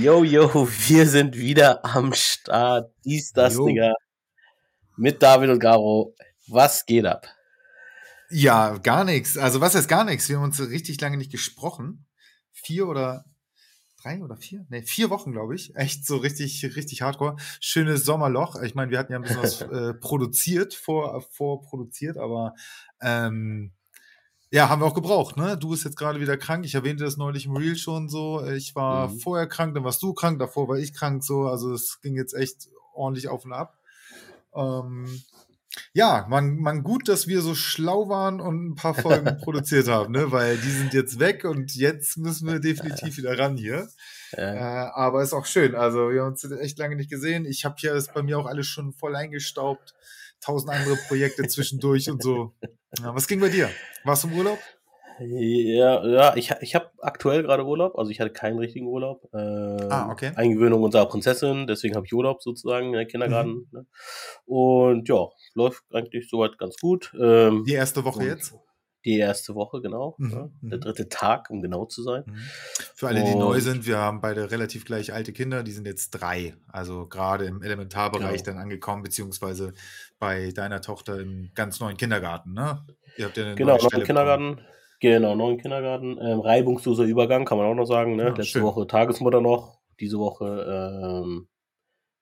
Yo, yo, wir sind wieder am Start. Dies, das, yo. Digga. Mit David und Garo. Was geht ab? Ja, gar nichts. Also, was heißt gar nichts? Wir haben uns richtig lange nicht gesprochen. Vier oder drei oder vier? Ne, vier Wochen, glaube ich. Echt so richtig, richtig hardcore. Schönes Sommerloch. Ich meine, wir hatten ja ein bisschen was äh, produziert, vor, vorproduziert, aber ähm, ja, haben wir auch gebraucht, ne? Du bist jetzt gerade wieder krank. Ich erwähnte das neulich im Reel schon so. Ich war mhm. vorher krank, dann warst du krank, davor war ich krank so. Also es ging jetzt echt ordentlich auf und ab. Ähm, ja, man, man gut, dass wir so schlau waren und ein paar Folgen produziert haben, ne? Weil die sind jetzt weg und jetzt müssen wir definitiv wieder ran hier. Ja. Äh, aber ist auch schön. Also wir haben uns echt lange nicht gesehen. Ich habe hier ist bei mir auch alles schon voll eingestaubt tausend andere Projekte zwischendurch und so. Ja, was ging bei dir? Warst du im Urlaub? Ja, ja, ich, ich habe aktuell gerade Urlaub, also ich hatte keinen richtigen Urlaub. Äh, ah, okay. Eingewöhnung unserer Prinzessin, deswegen habe ich Urlaub sozusagen in der Kindergarten. Mhm. Ne? Und ja, läuft eigentlich soweit ganz gut. Ähm, Die erste Woche jetzt? Die erste Woche, genau. Mhm. Ja, der mhm. dritte Tag, um genau zu sein. Mhm. Für alle, die und, neu sind, wir haben beide relativ gleich alte Kinder, die sind jetzt drei. Also gerade im Elementarbereich genau. dann angekommen, beziehungsweise bei deiner Tochter im ganz neuen Kindergarten, ne? Ihr habt ja eine genau, neuen Kindergarten. Bekommen. Genau, neuen Kindergarten. Ähm, reibungsloser Übergang, kann man auch noch sagen. Ne? Ja, Letzte schön. Woche Tagesmutter noch, diese Woche ähm,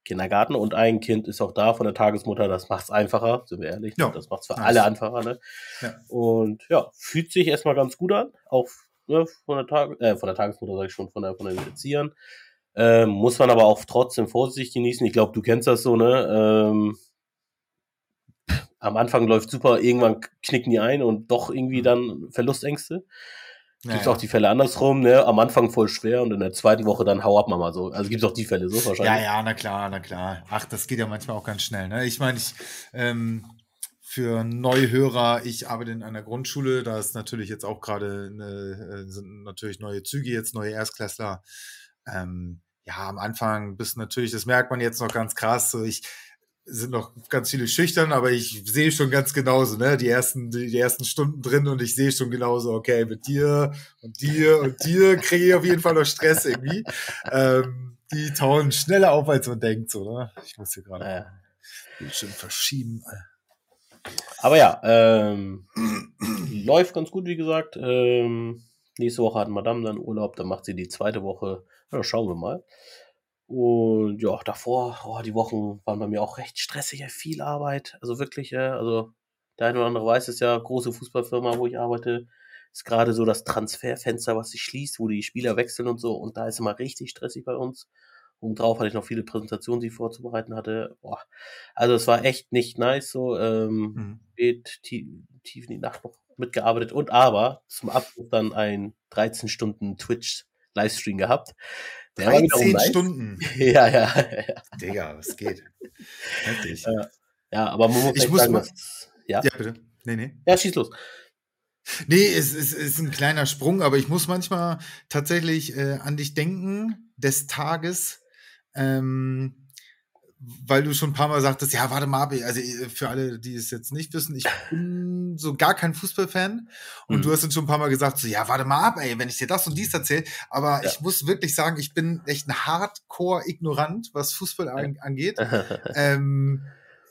Kindergarten und ein Kind ist auch da von der Tagesmutter. Das macht es einfacher, sind wir ehrlich. Ja. Das macht es für nice. alle einfacher. Ne? Ja. Und ja, fühlt sich erstmal ganz gut an. Auch ne, von, der Tag äh, von der Tagesmutter, sage ich schon, von, der, von den Erziehern. Ähm, muss man aber auch trotzdem vorsichtig genießen. Ich glaube, du kennst das so, ne? Ähm, am Anfang läuft super, irgendwann knicken die ein und doch irgendwie mhm. dann Verlustängste. Gibt es naja. auch die Fälle andersrum, ne? Am Anfang voll schwer und in der zweiten Woche dann hau ab, Mama, so. Also gibt es auch die Fälle, so wahrscheinlich. Ja, ja, na klar, na klar. Ach, das geht ja manchmal auch ganz schnell, ne? Ich meine, ich, ähm, für Neuhörer, ich arbeite in einer Grundschule, da ist natürlich jetzt auch gerade, ne, sind natürlich neue Züge jetzt, neue Erstklässler. Ähm, ja, am Anfang bist natürlich, das merkt man jetzt noch ganz krass, so ich, sind noch ganz viele schüchtern, aber ich sehe schon ganz genauso, ne, die ersten, die, ersten Stunden drin und ich sehe schon genauso, okay, mit dir und dir und dir kriege ich auf jeden Fall noch Stress irgendwie. Ähm, die tauen schneller auf, als man denkt, so, ne? Ich muss hier gerade ja. Bildschirm verschieben. Aber ja, ähm, läuft ganz gut, wie gesagt. Ähm, nächste Woche hat Madame dann Urlaub, dann macht sie die zweite Woche. Ja, schauen wir mal. Und ja, davor, oh, die Wochen waren bei mir auch recht stressig, viel Arbeit. Also wirklich, äh, also der eine oder andere weiß es ja, große Fußballfirma, wo ich arbeite, ist gerade so das Transferfenster, was sich schließt, wo die Spieler wechseln und so. Und da ist immer richtig stressig bei uns. Und drauf hatte ich noch viele Präsentationen, die ich vorzubereiten hatte. Boah. Also es war echt nicht nice, so ähm, mhm. tief, tief in die Nacht noch mitgearbeitet. Und aber zum Abschluss dann ein 13 Stunden Twitch-Livestream gehabt. 13 Stunden. ja, ja, ja. Digga, was geht? Heftig. Ja, aber man muss ich muss sagen, mal, dass, ja? ja, bitte. Nee, nee. Ja, schieß los. Nee, es, es, es ist ein kleiner Sprung, aber ich muss manchmal tatsächlich äh, an dich denken, des Tages, ähm, weil du schon ein paar Mal sagtest, ja, warte mal ab, also äh, für alle, die es jetzt nicht wissen, ich bin so gar kein Fußballfan und mhm. du hast uns schon ein paar Mal gesagt, so, ja, warte mal ab, ey, wenn ich dir das und dies erzähle, aber ja. ich muss wirklich sagen, ich bin echt ein Hardcore-Ignorant, was Fußball an, angeht. ähm,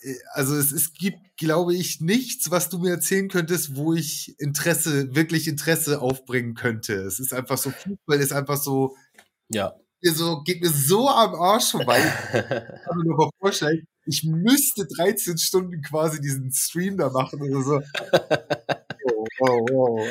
äh, also es, es gibt, glaube ich, nichts, was du mir erzählen könntest, wo ich Interesse, wirklich Interesse aufbringen könnte. Es ist einfach so, Fußball ist einfach so, ja mir so, geht mir so am Arsch vorbei. ich kann mir nur vorstellen, ich müsste 13 Stunden quasi diesen Stream da machen oder so. Oh, oh, oh,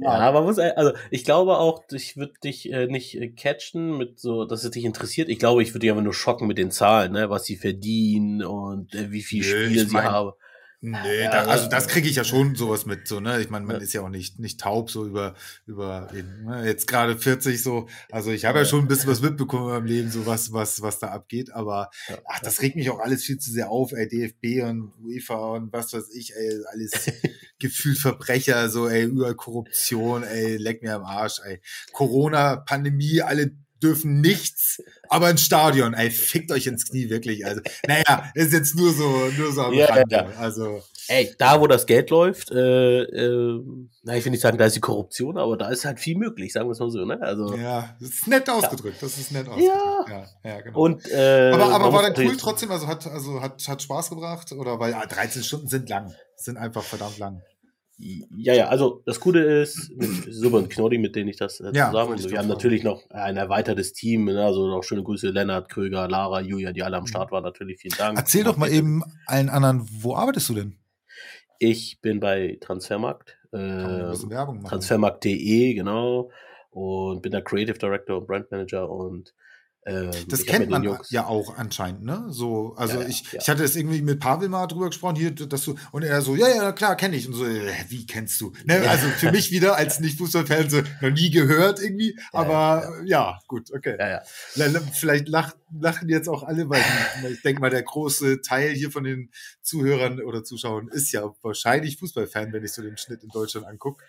ja, ja, man muss, also ich glaube auch, ich würde dich äh, nicht äh, catchen mit so, dass es dich interessiert. Ich glaube, ich würde dich aber nur schocken mit den Zahlen, ne, was sie verdienen und äh, wie viel Spiele sie haben. Nee, da, also das kriege ich ja schon sowas mit, so, ne? Ich meine, man ja. ist ja auch nicht, nicht taub, so über, über ne? jetzt gerade 40 so. Also ich habe ja schon ein bisschen was mitbekommen in meinem Leben, so was, was, was da abgeht, aber ach, das regt mich auch alles viel zu sehr auf, ey, DFB und UEFA und was weiß ich, ey, alles gefühlt Verbrecher, so, ey, überall Korruption, ey, leck mir am Arsch, ey. Corona, Pandemie, alle dürfen nichts, aber ein Stadion, ey, fickt euch ins Knie, wirklich. Also, naja, ist jetzt nur so, nur so am ja, Rande. Ja. Also. ey, da wo das Geld läuft, äh, äh, na, ich will nicht sagen, da ist die Korruption, aber da ist halt viel möglich, sagen wir es mal so, ne? Also, ja, das ist nett ausgedrückt, ja. das ist nett ausgedrückt. Ja, ja, ja genau. Und, äh, aber aber war dann cool trotzdem, also hat, also hat, hat Spaß gebracht, oder? Weil ja, 13 Stunden sind lang, sind einfach verdammt lang. Ja, ja, also das Gute ist, mit Super und Knoddy, mit denen ich das äh, ja, zusammen, also, wir haben natürlich noch ein erweitertes Team, ne, also noch schöne Grüße, Lennart, Kröger, Lara, Julia, die alle am mhm. Start waren, natürlich vielen Dank. Erzähl doch mal eben allen anderen, wo arbeitest du denn? Ich bin bei Transfermarkt, äh, Transfermarkt.de, genau, und bin der Creative Director und Brand Manager und ähm, das kennt man ja auch anscheinend, ne? So, also ja, ich, ja. ich hatte es irgendwie mit Pavel mal drüber gesprochen, hier, dass du, und er so, ja, ja, klar, kenne ich. Und so, äh, wie kennst du? Ne? Also für mich wieder als Nicht-Fußballfan so noch nie gehört irgendwie, aber ja, gut, okay. Vielleicht lach, lachen jetzt auch alle, weil ich denke mal, der große Teil hier von den Zuhörern oder Zuschauern ist ja wahrscheinlich Fußballfan, wenn ich so den Schnitt in Deutschland angucke.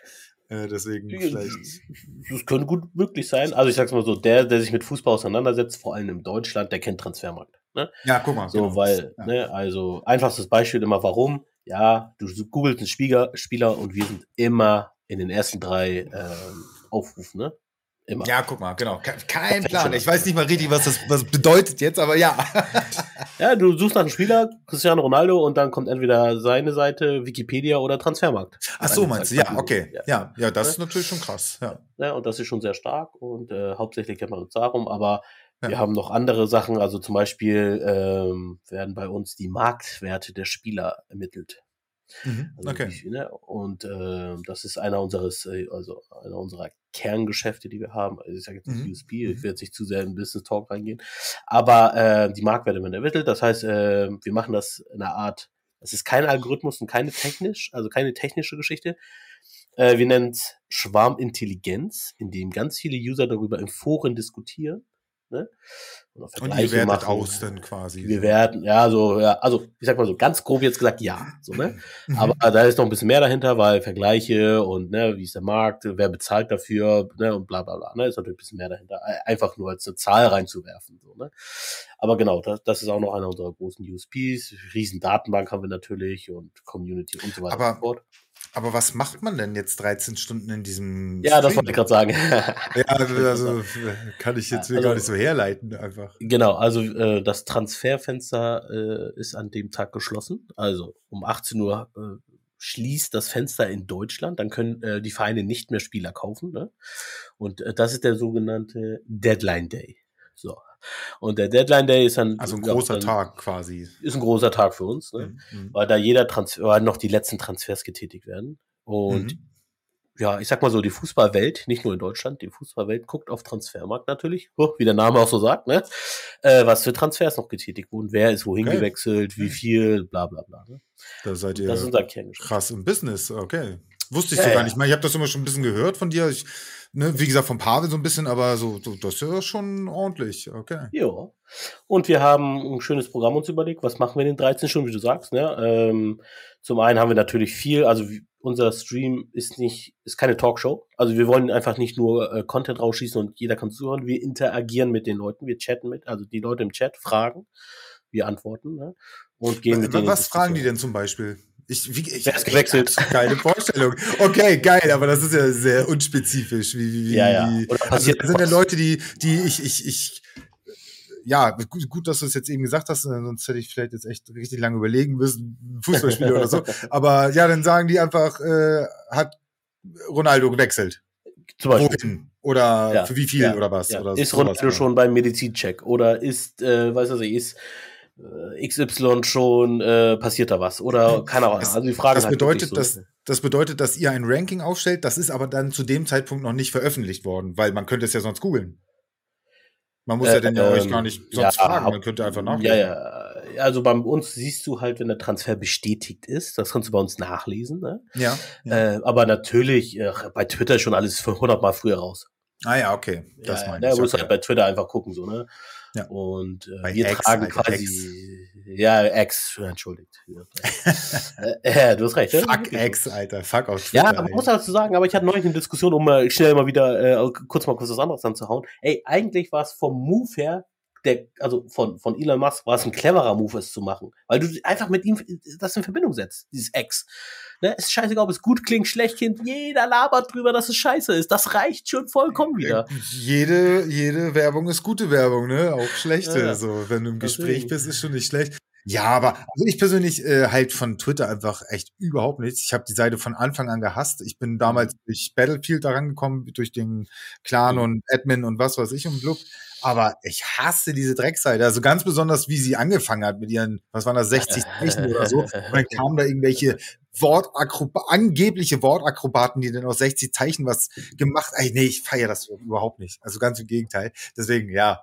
Äh, deswegen vielleicht. Das könnte gut möglich sein. Also ich sag's mal so, der, der sich mit Fußball auseinandersetzt, vor allem in Deutschland, der kennt Transfermarkt. Ne? Ja, guck mal. So, genau. weil, ja. ne, also einfachstes Beispiel immer, warum? Ja, du googelst einen Spieler, Spieler und wir sind immer in den ersten drei ähm, Aufrufen, ne? Immer. Ja, guck mal, genau. Kein Plan. Ich weiß nicht mal richtig, was das was bedeutet jetzt, aber ja. ja, du suchst nach einem Spieler, Cristiano Ronaldo, und dann kommt entweder seine Seite, Wikipedia oder Transfermarkt. Ach so, meinst du? Ja, okay. Ja, ja, ja das ist natürlich schon krass. Ja. ja, und das ist schon sehr stark und äh, hauptsächlich kennt man uns darum, aber ja. wir haben noch andere Sachen. Also zum Beispiel ähm, werden bei uns die Marktwerte der Spieler ermittelt. Mhm, also okay. Wie, ne? Und äh, das ist einer unseres, äh, also einer unserer Kerngeschäfte, die wir haben. Also ich sage jetzt nicht mhm. USP, ich mhm. werde jetzt nicht zu sehr in Business Talk reingehen. Aber äh, die Marktwerte werden ermittelt. Das heißt, äh, wir machen das in einer Art, es ist kein Algorithmus und keine technisch, also keine technische Geschichte. Äh, wir nennen es Schwarmintelligenz, in dem ganz viele User darüber in Foren diskutieren Ne? Und, und ihr wertet machen. aus dann quasi. Wir werden, ja, so, ja, also ich sag mal so ganz grob jetzt gesagt, ja. So, ne? Mhm. Aber da ist noch ein bisschen mehr dahinter, weil Vergleiche und ne, wie ist der Markt, wer bezahlt dafür, ne, und bla bla bla. Ne? Ist natürlich ein bisschen mehr dahinter. Einfach nur als eine Zahl reinzuwerfen. So, ne? Aber genau, das, das ist auch noch einer unserer großen USPs. Riesen Datenbank haben wir natürlich und Community und so weiter Aber und so fort. Aber was macht man denn jetzt 13 Stunden in diesem Ja, Stream? das wollte ich gerade sagen. ja, also kann ich jetzt also, gar nicht so herleiten einfach. Genau, also äh, das Transferfenster äh, ist an dem Tag geschlossen. Also um 18 Uhr äh, schließt das Fenster in Deutschland, dann können äh, die Vereine nicht mehr Spieler kaufen. Ne? Und äh, das ist der sogenannte Deadline Day. So. Und der Deadline Day ist dann. Also ein großer dann, Tag quasi. Ist ein großer Tag für uns, ne? Mhm. weil da jeder Transfer, weil noch die letzten Transfers getätigt werden. Und mhm. ja, ich sag mal so, die Fußballwelt, nicht nur in Deutschland, die Fußballwelt guckt auf Transfermarkt natürlich, oh, wie der Name auch so sagt, ne? Äh, was für Transfers noch getätigt wurden, wer ist wohin okay. gewechselt, wie viel, bla bla bla. Ne? Da seid ihr das ist unser krass im Business, okay. Wusste ich ja, so gar nicht mal. Ich habe das immer schon ein bisschen gehört von dir. Ich ne, wie gesagt, vom Pavel so ein bisschen, aber so, so das ist ja schon ordentlich. Okay. Ja. Und wir haben ein schönes Programm uns überlegt. Was machen wir in den 13 Stunden, wie du sagst? Ne? Ähm, zum einen haben wir natürlich viel, also unser Stream ist nicht, ist keine Talkshow. Also wir wollen einfach nicht nur äh, Content rausschießen und jeder kann zuhören. Wir interagieren mit den Leuten, wir chatten mit, also die Leute im Chat fragen, wir antworten ne? und gehen mit denen. Was fragen die denn zum Beispiel? Ich, wie, ich, ist gewechselt? Keine Vorstellung. Okay, geil, aber das ist ja sehr unspezifisch. Wie, wie, ja, ja. Also, das sind ja Leute, die, die ich, ich, ich, ja, gut, gut, dass du es jetzt eben gesagt hast, sonst hätte ich vielleicht jetzt echt richtig lange überlegen müssen, Fußballspieler oder so. Aber ja, dann sagen die einfach, äh, hat Ronaldo gewechselt. Zum Beispiel. Wohin? Oder ja, für wie viel ja, oder was? Ja. Oder ist Ronaldo schon beim Medizincheck? Oder ist, äh, weiß ich, ist XY schon äh, passiert da was oder keine Ahnung. Also die Frage das halt bedeutet, so. dass das bedeutet, dass ihr ein Ranking aufstellt. Das ist aber dann zu dem Zeitpunkt noch nicht veröffentlicht worden, weil man könnte es ja sonst googeln. Man muss äh, ja dann ja ähm, euch gar nicht sonst ja, fragen, man könnte einfach nachlesen. Ja, ja. Also bei uns siehst du halt, wenn der Transfer bestätigt ist, das kannst du bei uns nachlesen. Ne? Ja. ja. Äh, aber natürlich, äh, bei Twitter schon alles 100 Mal früher raus. Ah ja, okay. Das ja, meine ich. Da musst okay. halt bei Twitter einfach gucken, so, ne? Ja. Und äh, wir X, tragen quasi. X. Ja, X, entschuldigt. äh, du hast recht. Fuck ja? X, Alter. Fuck auf Twitter. Ja, man muss dazu sagen, aber ich hatte neulich eine Diskussion, um mal schnell mal wieder äh, kurz mal kurz was anderes anzuhauen. Ey, eigentlich war es vom Move her der, also von, von Elon Musk war es ein cleverer Move, es zu machen. Weil du einfach mit ihm das in Verbindung setzt, dieses Ex. Ne, ist scheißegal, ob es gut klingt, schlecht klingt. Jeder labert drüber, dass es scheiße ist. Das reicht schon vollkommen wieder. Jede, jede Werbung ist gute Werbung, ne? Auch schlechte. Ja, So, wenn du im Gespräch bist, ist schon nicht schlecht. Ja, aber also ich persönlich äh, halt von Twitter einfach echt überhaupt nichts. Ich habe die Seite von Anfang an gehasst. Ich bin damals mhm. durch Battlefield da rangekommen, durch den Clan mhm. und Admin und was weiß ich und Blub. Aber ich hasse diese Dreckseite. Also ganz besonders, wie sie angefangen hat mit ihren, was waren das, 60 Zeichen oder so. Und dann kamen da irgendwelche Wortakrobaten, angebliche Wortakrobaten, die dann aus 60 Zeichen was gemacht. Ey, nee, ich feiere das überhaupt nicht. Also ganz im Gegenteil. Deswegen, ja.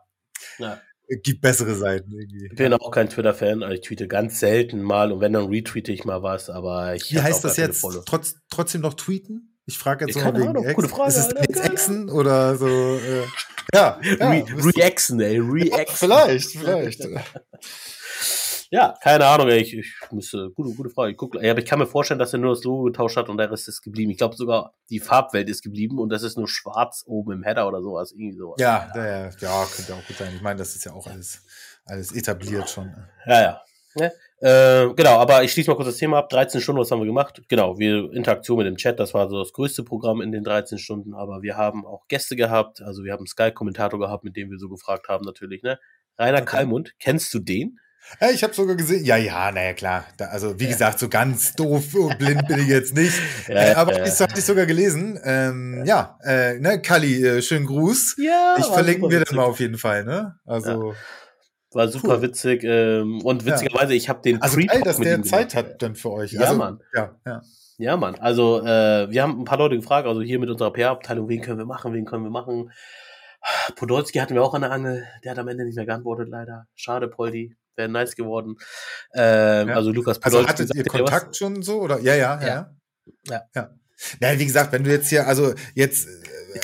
ja. Gibt bessere Seiten irgendwie. Ich bin auch kein Twitter-Fan, also ich tweete ganz selten mal und wenn, dann retweete ich mal was, aber ich. Wie heißt das jetzt? Trotz, trotzdem noch tweeten? Ich frage jetzt noch wegen Ahnung, Ex. Gute Frage, Ist es Alter, Exen oder so? Äh, ja, ja Re Reaxen, ey. Reaxen. Ja, vielleicht, vielleicht. Ja, keine Ahnung, ey. Ich, ich müsste, gute, gute Frage. Ich, guck, aber ich kann mir vorstellen, dass er nur das Logo getauscht hat und der Rest ist geblieben. Ich glaube sogar, die Farbwelt ist geblieben und das ist nur schwarz oben im Header oder sowas. Irgendwie sowas. Ja, ja, ja, ja könnte auch gut sein. Ich meine, das ist ja auch alles, alles etabliert schon. Ja, ja. ja. Äh, genau, aber ich schließe mal kurz das Thema ab. 13 Stunden, was haben wir gemacht? Genau, wir Interaktion mit dem Chat, das war so das größte Programm in den 13 Stunden, aber wir haben auch Gäste gehabt, also wir haben einen Sky-Kommentator gehabt, mit dem wir so gefragt haben, natürlich, ne? Rainer okay. Kalmund, kennst du den? Ja, ich habe sogar gesehen, ja, ja, naja, klar. Da, also, wie ja. gesagt, so ganz doof und blind bin ich jetzt nicht. ja, äh, aber ich hatte ich sogar gelesen. Ähm, ja, äh, ne, Kali, äh, schönen Gruß. Ja, ich verlinken wir dann mal auf jeden Fall, ne? Also. War super cool. witzig. Ähm, und witzigerweise, ich habe den Also geil, dass der Zeit hat dann für euch. Ja, also, Mann. Ja, ja. Ja, Mann. Also, äh, wir haben ein paar Leute gefragt, also hier mit unserer PR-Abteilung, wen können wir machen, wen können wir machen. Podolski hatten wir auch an der Angel, der hat am Ende nicht mehr geantwortet, leider. Schade, Poldi wäre nice geworden. Ähm, ja. Also Lukas also Podolski. Also hattet ihr Kontakt was? schon so? Oder? Ja, ja, ja. Ja. ja. ja. Ja, wie gesagt, wenn du jetzt hier, also jetzt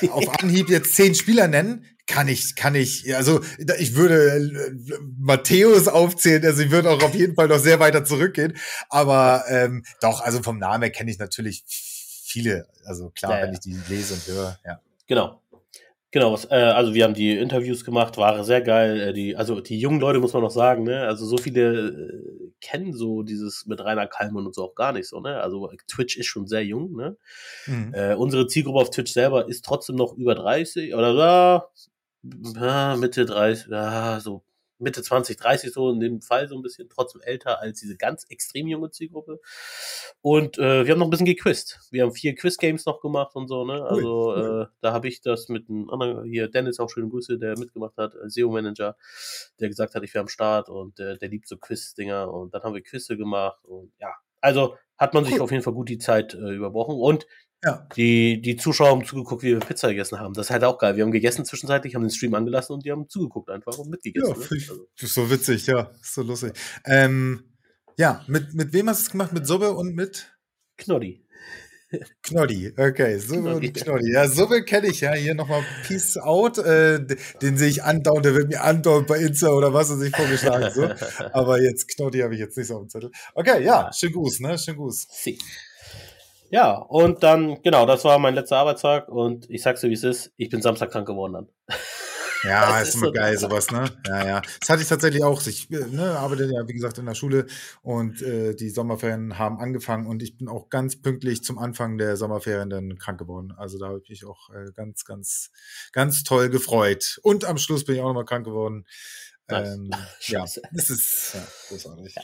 äh, auf Anhieb jetzt zehn Spieler nennen, kann ich, kann ich, also ich würde äh, Matthäus aufzählen, also ich würde auch auf jeden Fall noch sehr weiter zurückgehen. Aber ähm, doch, also vom Namen her kenne ich natürlich viele. Also klar, ja, wenn ich die lese und höre, ja. Genau. Genau, was, äh, also wir haben die Interviews gemacht, war sehr geil. Äh, die, also die jungen Leute muss man noch sagen, ne? Also so viele äh, kennen so dieses mit Rainer Kalman und so auch gar nicht so, ne? Also Twitch ist schon sehr jung, ne? Mhm. Äh, unsere Zielgruppe auf Twitch selber ist trotzdem noch über 30 oder ja Mitte 30, ja, so Mitte 20, 30 so in dem Fall so ein bisschen, trotzdem älter als diese ganz extrem junge Zielgruppe. Und äh, wir haben noch ein bisschen gequizt. Wir haben vier Quiz-Games noch gemacht und so, ne? Also cool. äh, da habe ich das mit einem anderen, hier Dennis auch schöne Grüße, der mitgemacht hat, SEO-Manager, der gesagt hat, ich wäre am Start und äh, der liebt so Quiz-Dinger und dann haben wir Quizze gemacht und ja, also hat man sich cool. auf jeden Fall gut die Zeit äh, überbrochen und ja. Die, die Zuschauer haben zugeguckt, wie wir Pizza gegessen haben. Das ist halt auch geil. Wir haben gegessen zwischenzeitlich, haben den Stream angelassen und die haben zugeguckt einfach und mitgegessen. Ja, ne? also. ist so witzig, ja. Ist so lustig. Ähm, ja, mit, mit wem hast du es gemacht? Mit Subbe und mit? Knoddy. Knoddy, okay, Subbe und Knoddy. Ja, Subbe kenne ich ja. Hier nochmal Peace Out. Äh, den sehe ich andauernd, der wird mir andauernd bei Insta oder was er sich vorgeschlagen. So. Aber jetzt Knoddy habe ich jetzt nicht so auf dem Zettel. Okay, ja, ja. schönen Gruß, ne? Schönen Gruß. Sie. Ja, und dann, genau, das war mein letzter Arbeitstag und ich sag's dir, wie es ist, ich bin Samstag krank geworden dann. Ja, ist, ist immer so geil, sowas, ne? Ja, ja. Das hatte ich tatsächlich auch. Ich ne, arbeite ja, wie gesagt, in der Schule und äh, die Sommerferien haben angefangen und ich bin auch ganz pünktlich zum Anfang der Sommerferien dann krank geworden. Also da habe ich mich auch äh, ganz, ganz, ganz toll gefreut. Und am Schluss bin ich auch nochmal krank geworden. Ähm, ja, das ist ja, großartig. Ja.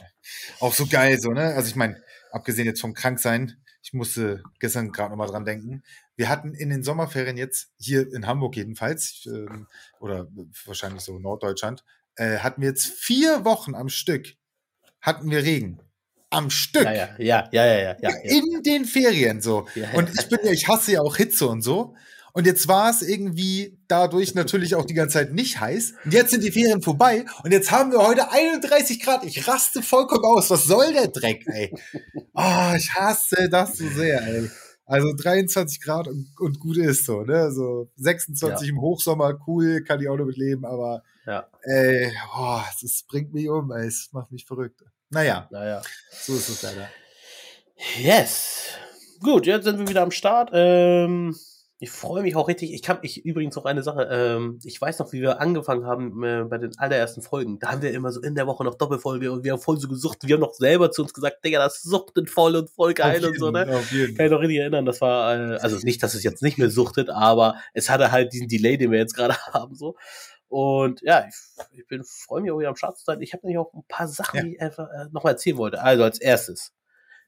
Auch so geil, so, ne? Also ich meine, abgesehen jetzt vom Kranksein, ich musste gestern gerade nochmal dran denken. Wir hatten in den Sommerferien jetzt, hier in Hamburg jedenfalls, ähm, oder wahrscheinlich so Norddeutschland, äh, hatten wir jetzt vier Wochen am Stück, hatten wir Regen. Am Stück. Ja, ja, ja, ja, ja. ja. In den Ferien so. Und ich bin ja, ich hasse ja auch Hitze und so. Und jetzt war es irgendwie dadurch natürlich auch die ganze Zeit nicht heiß. Und jetzt sind die Ferien vorbei. Und jetzt haben wir heute 31 Grad. Ich raste vollkommen aus. Was soll der Dreck, ey? Oh, ich hasse das so sehr, ey. Also 23 Grad und, und gut ist so, ne? So 26 ja. im Hochsommer, cool, kann ich auch noch mit leben, aber ja. ey, oh, das bringt mich um, ey, es macht mich verrückt. Naja, naja. so ist es leider. Yes. Gut, jetzt sind wir wieder am Start. Ähm, Ich freue mich auch richtig. Ich kann ich übrigens noch eine Sache. Ähm, ich weiß noch, wie wir angefangen haben äh, bei den allerersten Folgen. Da haben wir immer so in der Woche noch Doppelfolge und wir haben voll so gesucht. Wir haben noch selber zu uns gesagt, Digga, das suchtet voll und voll geil Auf und so, jeden, ne? jeden. Kann ich noch richtig erinnern. Das war, äh, also nicht, dass es jetzt nicht mehr suchtet, aber es hatte halt diesen Delay, den wir jetzt gerade haben, so. Und ja, ich, ich bin freue mich auch wieder am Start zu sein. Ich habe nämlich auch ein paar Sachen, Ja. die ich einfach äh, noch mal erzählen wollte. Also als erstes.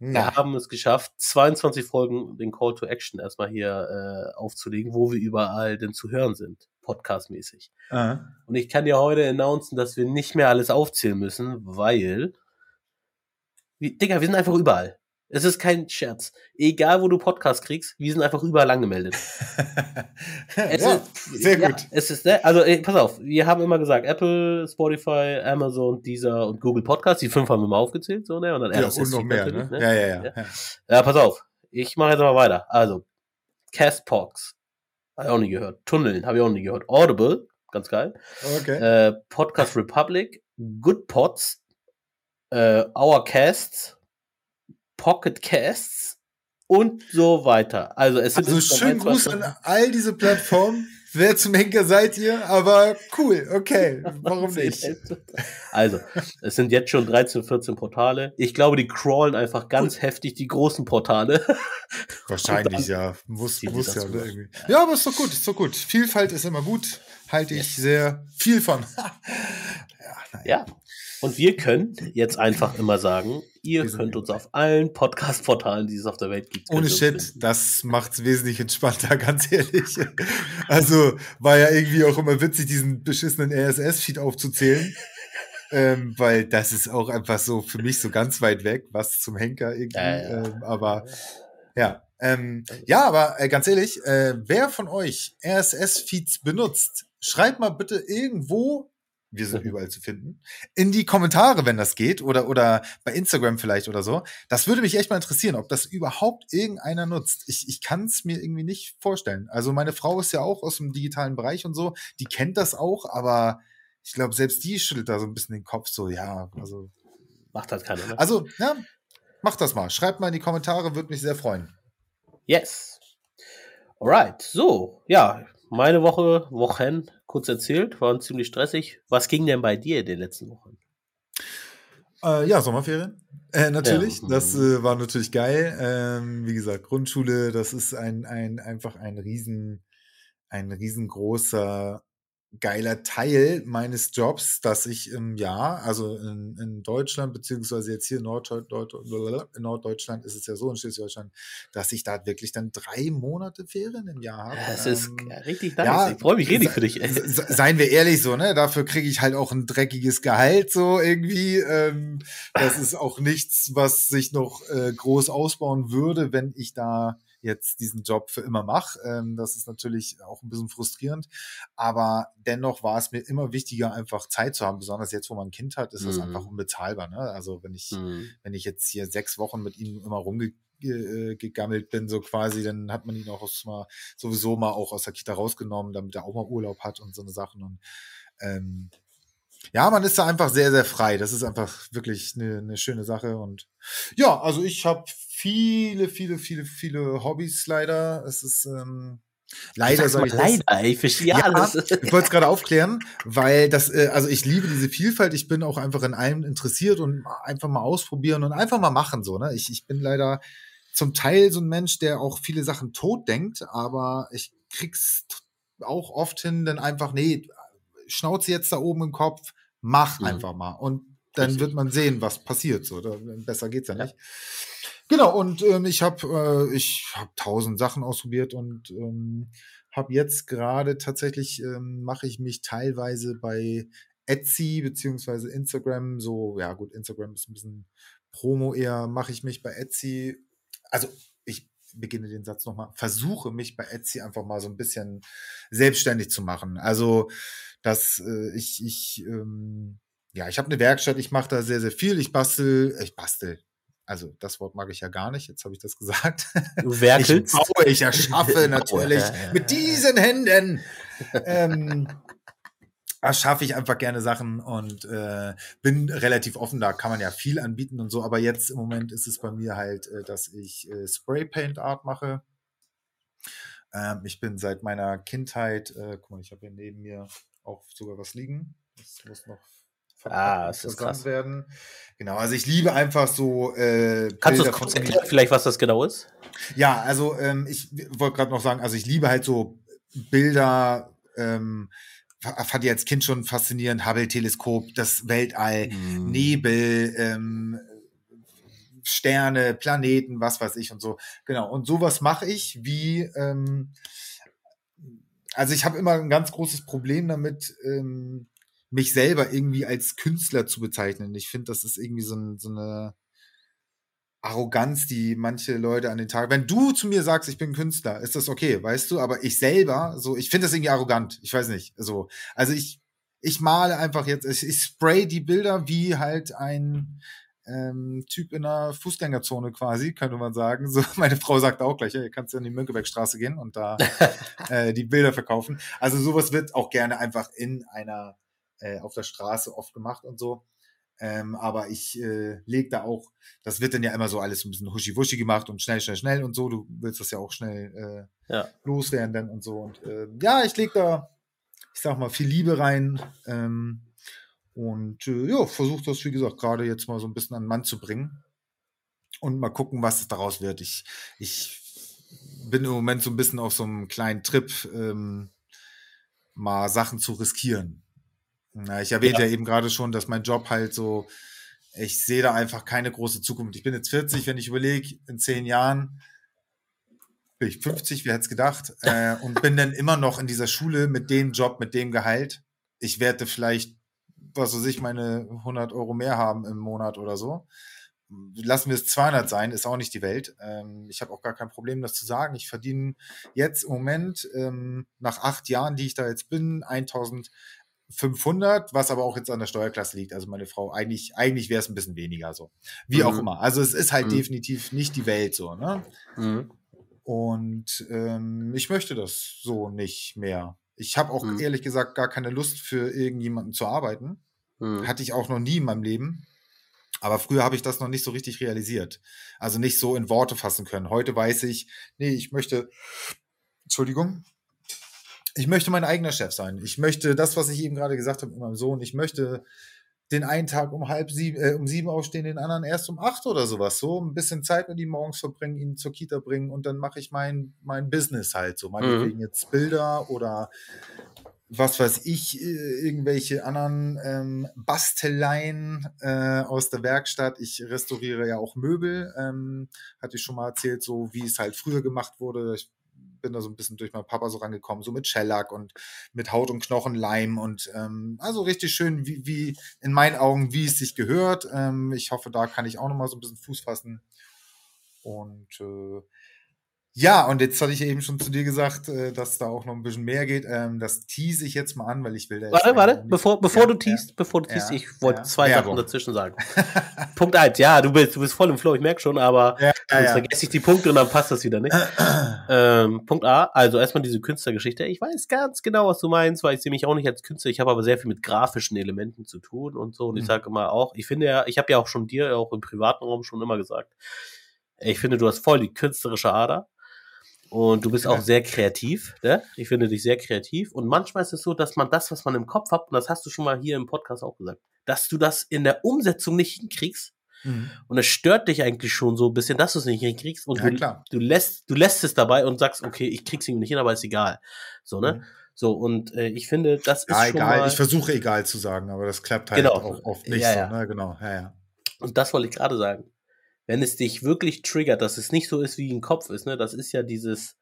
Wir Na, haben es geschafft, 22 Folgen den Call to Action erstmal hier äh, aufzulegen, wo wir überall denn zu hören sind, podcastmäßig. Und ich kann dir heute announcen, dass wir nicht mehr alles aufzählen müssen, weil, wie, Digga, wir sind einfach überall. Es ist kein Scherz. Egal, wo du Podcast kriegst, wir sind einfach überall angemeldet. Es ja, ist- sehr ja, gut. es ist, ne, also, ey, pass auf, wir haben immer gesagt, Apple, Spotify, Amazon, Deezer und Google Podcast, die fünf haben wir mal aufgezählt, so, ne, und dann Ja, RSS und noch mehr, ne? natürlich, Ja, ja, ja. Ja. ja. Ja, pass auf. Ich mache jetzt mal weiter. Also, Castbox. Habe ich auch nie gehört. Tunneln habe ich auch nie gehört. Audible, ganz geil. Okay. Äh, Podcast Republic, Good Pods, äh, Our Casts, Pocket Casts und so weiter. Also es sind Also schönen ein, zwei, Gruß an all diese Plattformen. Wer zum Henker seid ihr? Aber cool, okay. Warum nicht? Also, es sind jetzt schon 13, 14 Portale. Ich glaube, die crawlen einfach ganz heftig die großen Portale. Wahrscheinlich, ja. Muss, muss ja. Irgendwie. Ja, aber ist doch gut, ist doch gut. Vielfalt ist immer gut. Halte ich Yes. sehr viel von. ja. Ja. Und wir können jetzt einfach immer sagen, ihr könnt uns auf allen Podcast-Portalen, die es auf der Welt gibt. Ohne Shit, das macht's wesentlich entspannter, ganz ehrlich. Also war ja irgendwie auch immer witzig, diesen beschissenen RSS-Feed aufzuzählen. ähm, weil das ist auch einfach so für mich so ganz weit weg, was zum Henker irgendwie. Ja, ja. Ähm, aber ja. Ähm, ja, aber äh, ganz ehrlich, äh, wer von euch RSS-Feeds benutzt, schreibt mal bitte irgendwo, wir sind überall zu finden, in die Kommentare, wenn das geht, oder, oder bei Instagram vielleicht oder so. Das würde mich echt mal interessieren, ob das überhaupt irgendeiner nutzt. Ich, ich kann es mir irgendwie nicht vorstellen. Also meine Frau ist ja auch aus dem digitalen Bereich und so, die kennt das auch, aber ich glaube, selbst die schüttelt da so ein bisschen den Kopf, so, ja, also. Macht halt keiner, ne? Also, ja, macht das mal. Schreibt mal in die Kommentare, würde mich sehr freuen. Yes. Alright, so, ja, meine Woche, Wochen, kurz erzählt, waren ziemlich stressig. Was ging denn bei dir in den letzten Wochen? Äh, ja, Sommerferien. Äh, natürlich. Ja. Das äh, war natürlich geil. Ähm, wie gesagt, Grundschule, das ist ein, ein, einfach ein riesen, ein riesengroßer, geiler Teil meines Jobs, dass ich im Jahr, also in, in Deutschland, beziehungsweise jetzt hier in, in Norddeutschland ist es ja so, in Schleswig-Holstein, dass ich da wirklich dann drei Monate Ferien im Jahr habe. Es ist Ähm, richtig nice. ja, ich freue mich richtig für dich. se- Seien wir ehrlich so, ne? Dafür kriege ich halt auch ein dreckiges Gehalt so irgendwie. Ähm, das ist auch nichts, was sich noch äh, groß ausbauen würde, wenn ich da jetzt diesen Job für immer mache. Ähm, das ist natürlich auch ein bisschen frustrierend. Aber dennoch war es mir immer wichtiger, einfach Zeit zu haben. Besonders jetzt, wo man ein Kind hat, ist das Mhm. einfach unbezahlbar. Ne? Also wenn ich Hm. wenn ich jetzt hier sechs Wochen mit ihm immer rumgegammelt bin, so quasi, dann hat man ihn auch aus mal, sowieso mal auch aus der Kita rausgenommen, damit er auch mal Urlaub hat und so eine Sachen. Und ähm, ja, man ist da einfach sehr, sehr frei. Das ist einfach wirklich eine, eine schöne Sache. Und ja, also ich habe viele, viele, viele, viele Hobbys leider. Es ist ähm, leider, sag mal ich das. leider, ich verstehe Ja, alles. Ich wollte es gerade aufklären, weil das, äh, also ich liebe diese Vielfalt. Ich bin auch einfach in allem interessiert und einfach mal ausprobieren und einfach mal machen so. Ne? Ich, ich bin leider zum Teil so ein Mensch, der auch viele Sachen tot denkt, aber ich krieg's auch oft hin, dann einfach nee, Schnauze jetzt da oben im Kopf, mach Mhm. einfach mal und dann Richtig. wird man sehen, was passiert. So, da, besser geht's ja Ja. nicht. Genau, und ähm, ich habe äh, ich hab tausend Sachen ausprobiert und ähm, habe jetzt gerade tatsächlich, ähm, mache ich mich teilweise bei Etsy beziehungsweise Instagram, so, ja gut, Instagram ist ein bisschen Promo eher, mache ich mich bei Etsy, also ich beginne den Satz nochmal, versuche mich bei Etsy einfach mal so ein bisschen selbstständig zu machen. Also, dass äh, ich, ich, ähm, ja, ich habe eine Werkstatt, ich mache da sehr, sehr viel, ich bastel, ich bastel. Also das Wort mag ich ja gar nicht, jetzt habe ich das gesagt. Du Ich werkelst. baue, ich erschaffe natürlich Ja, ja, mit diesen Händen. ähm, erschaffe ich einfach gerne Sachen und äh, bin relativ offen. Da kann man ja viel anbieten und so. Aber jetzt im Moment ist es bei mir halt, äh, dass ich äh, Spray Paint Art mache. Ähm, ich bin seit meiner Kindheit, äh, guck mal, ich habe hier neben mir auch sogar was liegen. Das muss noch ah, das ist krass. werden. Genau, also ich liebe einfach so. Äh, Kannst du kurz erklären, vielleicht, was das genau ist? Ja, also ähm, ich wollte gerade noch sagen, also ich liebe halt so Bilder. Ähm, fand ich als Kind schon faszinierend. Hubble-Teleskop, das Weltall, mm. Nebel, ähm, Sterne, Planeten, was weiß ich und so. Genau. Und sowas mache ich wie, ähm, also ich habe immer ein ganz großes Problem damit, ähm, mich selber irgendwie als Künstler zu bezeichnen. Ich finde, das ist irgendwie so, so, eine Arroganz, die manche Leute an den Tag. Wenn du zu mir sagst, ich bin Künstler, ist das okay, weißt du? Aber ich selber, so, ich finde das irgendwie arrogant. Ich weiß nicht. So, also ich, ich male einfach jetzt, ich, ich spray die Bilder wie halt ein ähm, Typ in einer Fußgängerzone quasi, könnte man sagen. So, meine Frau sagt auch gleich, ja, ihr kannst ja in die Mönckebergstraße gehen und da äh, die Bilder verkaufen. Also sowas wird auch gerne einfach in einer, äh, auf der Straße oft gemacht und so. Ähm, aber ich äh, lege da auch, das wird dann ja immer so alles ein bisschen huschi-wuschi gemacht und schnell, schnell, schnell und so. Du willst das ja auch schnell äh, ja. loswerden dann und so. Und äh, ja, ich lege da, ich sag mal, viel Liebe rein. Ähm, und äh, ja, versuche das, wie gesagt, gerade jetzt mal so ein bisschen an den Mann zu bringen. Und mal gucken, was es daraus wird. Ich, ich bin im Moment so ein bisschen auf so einem kleinen Trip, ähm, mal Sachen zu riskieren. Na, ich erwähnte ja. ja eben gerade schon, dass mein Job halt so, ich sehe da einfach keine große Zukunft. Ich bin jetzt 40, wenn ich überlege, in zehn Jahren bin ich 50, wer hätte es gedacht, äh, und bin dann immer noch in dieser Schule mit dem Job, mit dem Gehalt. Ich werde vielleicht, was weiß ich, meine 100 Euro mehr haben im Monat oder so. Lassen wir es 200 sein, ist auch nicht die Welt. Ähm, ich habe auch gar kein Problem, das zu sagen. Ich verdiene jetzt im Moment, ähm, nach acht Jahren, die ich da jetzt bin, 1000 500, was aber auch jetzt an der Steuerklasse liegt. Also meine Frau, eigentlich, eigentlich wäre es ein bisschen weniger so. Wie mhm. auch immer. Also es ist halt mhm. definitiv nicht die Welt so, ne? Mhm. Und ähm, ich möchte das so nicht mehr. Ich habe auch mhm. ehrlich gesagt gar keine Lust für irgendjemanden zu arbeiten. Mhm. Hatte ich auch noch nie in meinem Leben. Aber früher habe ich das noch nicht so richtig realisiert. Also nicht so in Worte fassen können. Heute weiß ich, nee, ich möchte, Entschuldigung, ich möchte mein eigener Chef sein. Ich möchte das, was ich eben gerade gesagt habe mit meinem Sohn, ich möchte den einen Tag um halb sieben, äh, um sieben aufstehen, den anderen erst um acht oder sowas. So ein bisschen Zeit mit ihm morgens verbringen, ihn zur Kita bringen und dann mache ich mein, mein Business halt so. Meinetwegen mhm. jetzt Bilder oder was weiß ich, äh, irgendwelche anderen ähm, Basteleien äh, aus der Werkstatt. Ich restauriere ja auch Möbel. Ähm, hatte ich schon mal erzählt, so wie es halt früher gemacht wurde. Ich bin da so ein bisschen durch meinen Papa so rangekommen, so mit Shellac und mit Haut und Knochen, Leim und ähm, also richtig schön, wie, wie in meinen Augen, wie es sich gehört. Ähm, ich hoffe, da kann ich auch nochmal so ein bisschen Fuß fassen. Und äh, ja, und jetzt hatte ich eben schon zu dir gesagt, äh, dass da auch noch ein bisschen mehr geht. Ähm, das tease ich jetzt mal an, weil ich will da Warte, warte, bevor, bevor ja, du teast, ja, bevor du teast, ja, ich wollte zwei Sachen dazwischen sagen. Punkt eins, ja, du bist, du bist voll im Flow, ich merke schon, aber sonst vergesse ich die Punkte und dann passt das wieder nicht. ähm, Punkt A, also erstmal diese Künstlergeschichte. Ich weiß ganz genau, was du meinst, weil ich sehe mich auch nicht als Künstler. Ich habe aber sehr viel mit grafischen Elementen zu tun und so. Und ich mhm. sage immer auch, ich finde ja, ich habe ja auch schon dir, auch im privaten Raum schon immer gesagt, ich finde, du hast voll die künstlerische Ader. Und du bist auch sehr kreativ, ne? Ich finde dich sehr kreativ. Und manchmal ist es so, dass man das, was man im Kopf hat, und das hast du schon mal hier im Podcast auch gesagt, dass du das in der Umsetzung nicht hinkriegst. Mhm. Und es stört dich eigentlich schon so ein bisschen, dass du es nicht hinkriegst. Und ja, du, du lässt, du lässt es dabei und sagst, okay, ich krieg's irgendwie nicht hin, aber ist egal. So, ne? Mhm. So, und äh, ich finde, das ja, ist schon egal. Mal ich versuche egal zu sagen, aber das klappt halt genau. auch oft nicht ja, so, ne? Genau, ja, ja. Und das wollte ich gerade sagen wenn es dich wirklich triggert, dass es nicht so ist, wie ein Kopf ist, ne, das ist ja dieses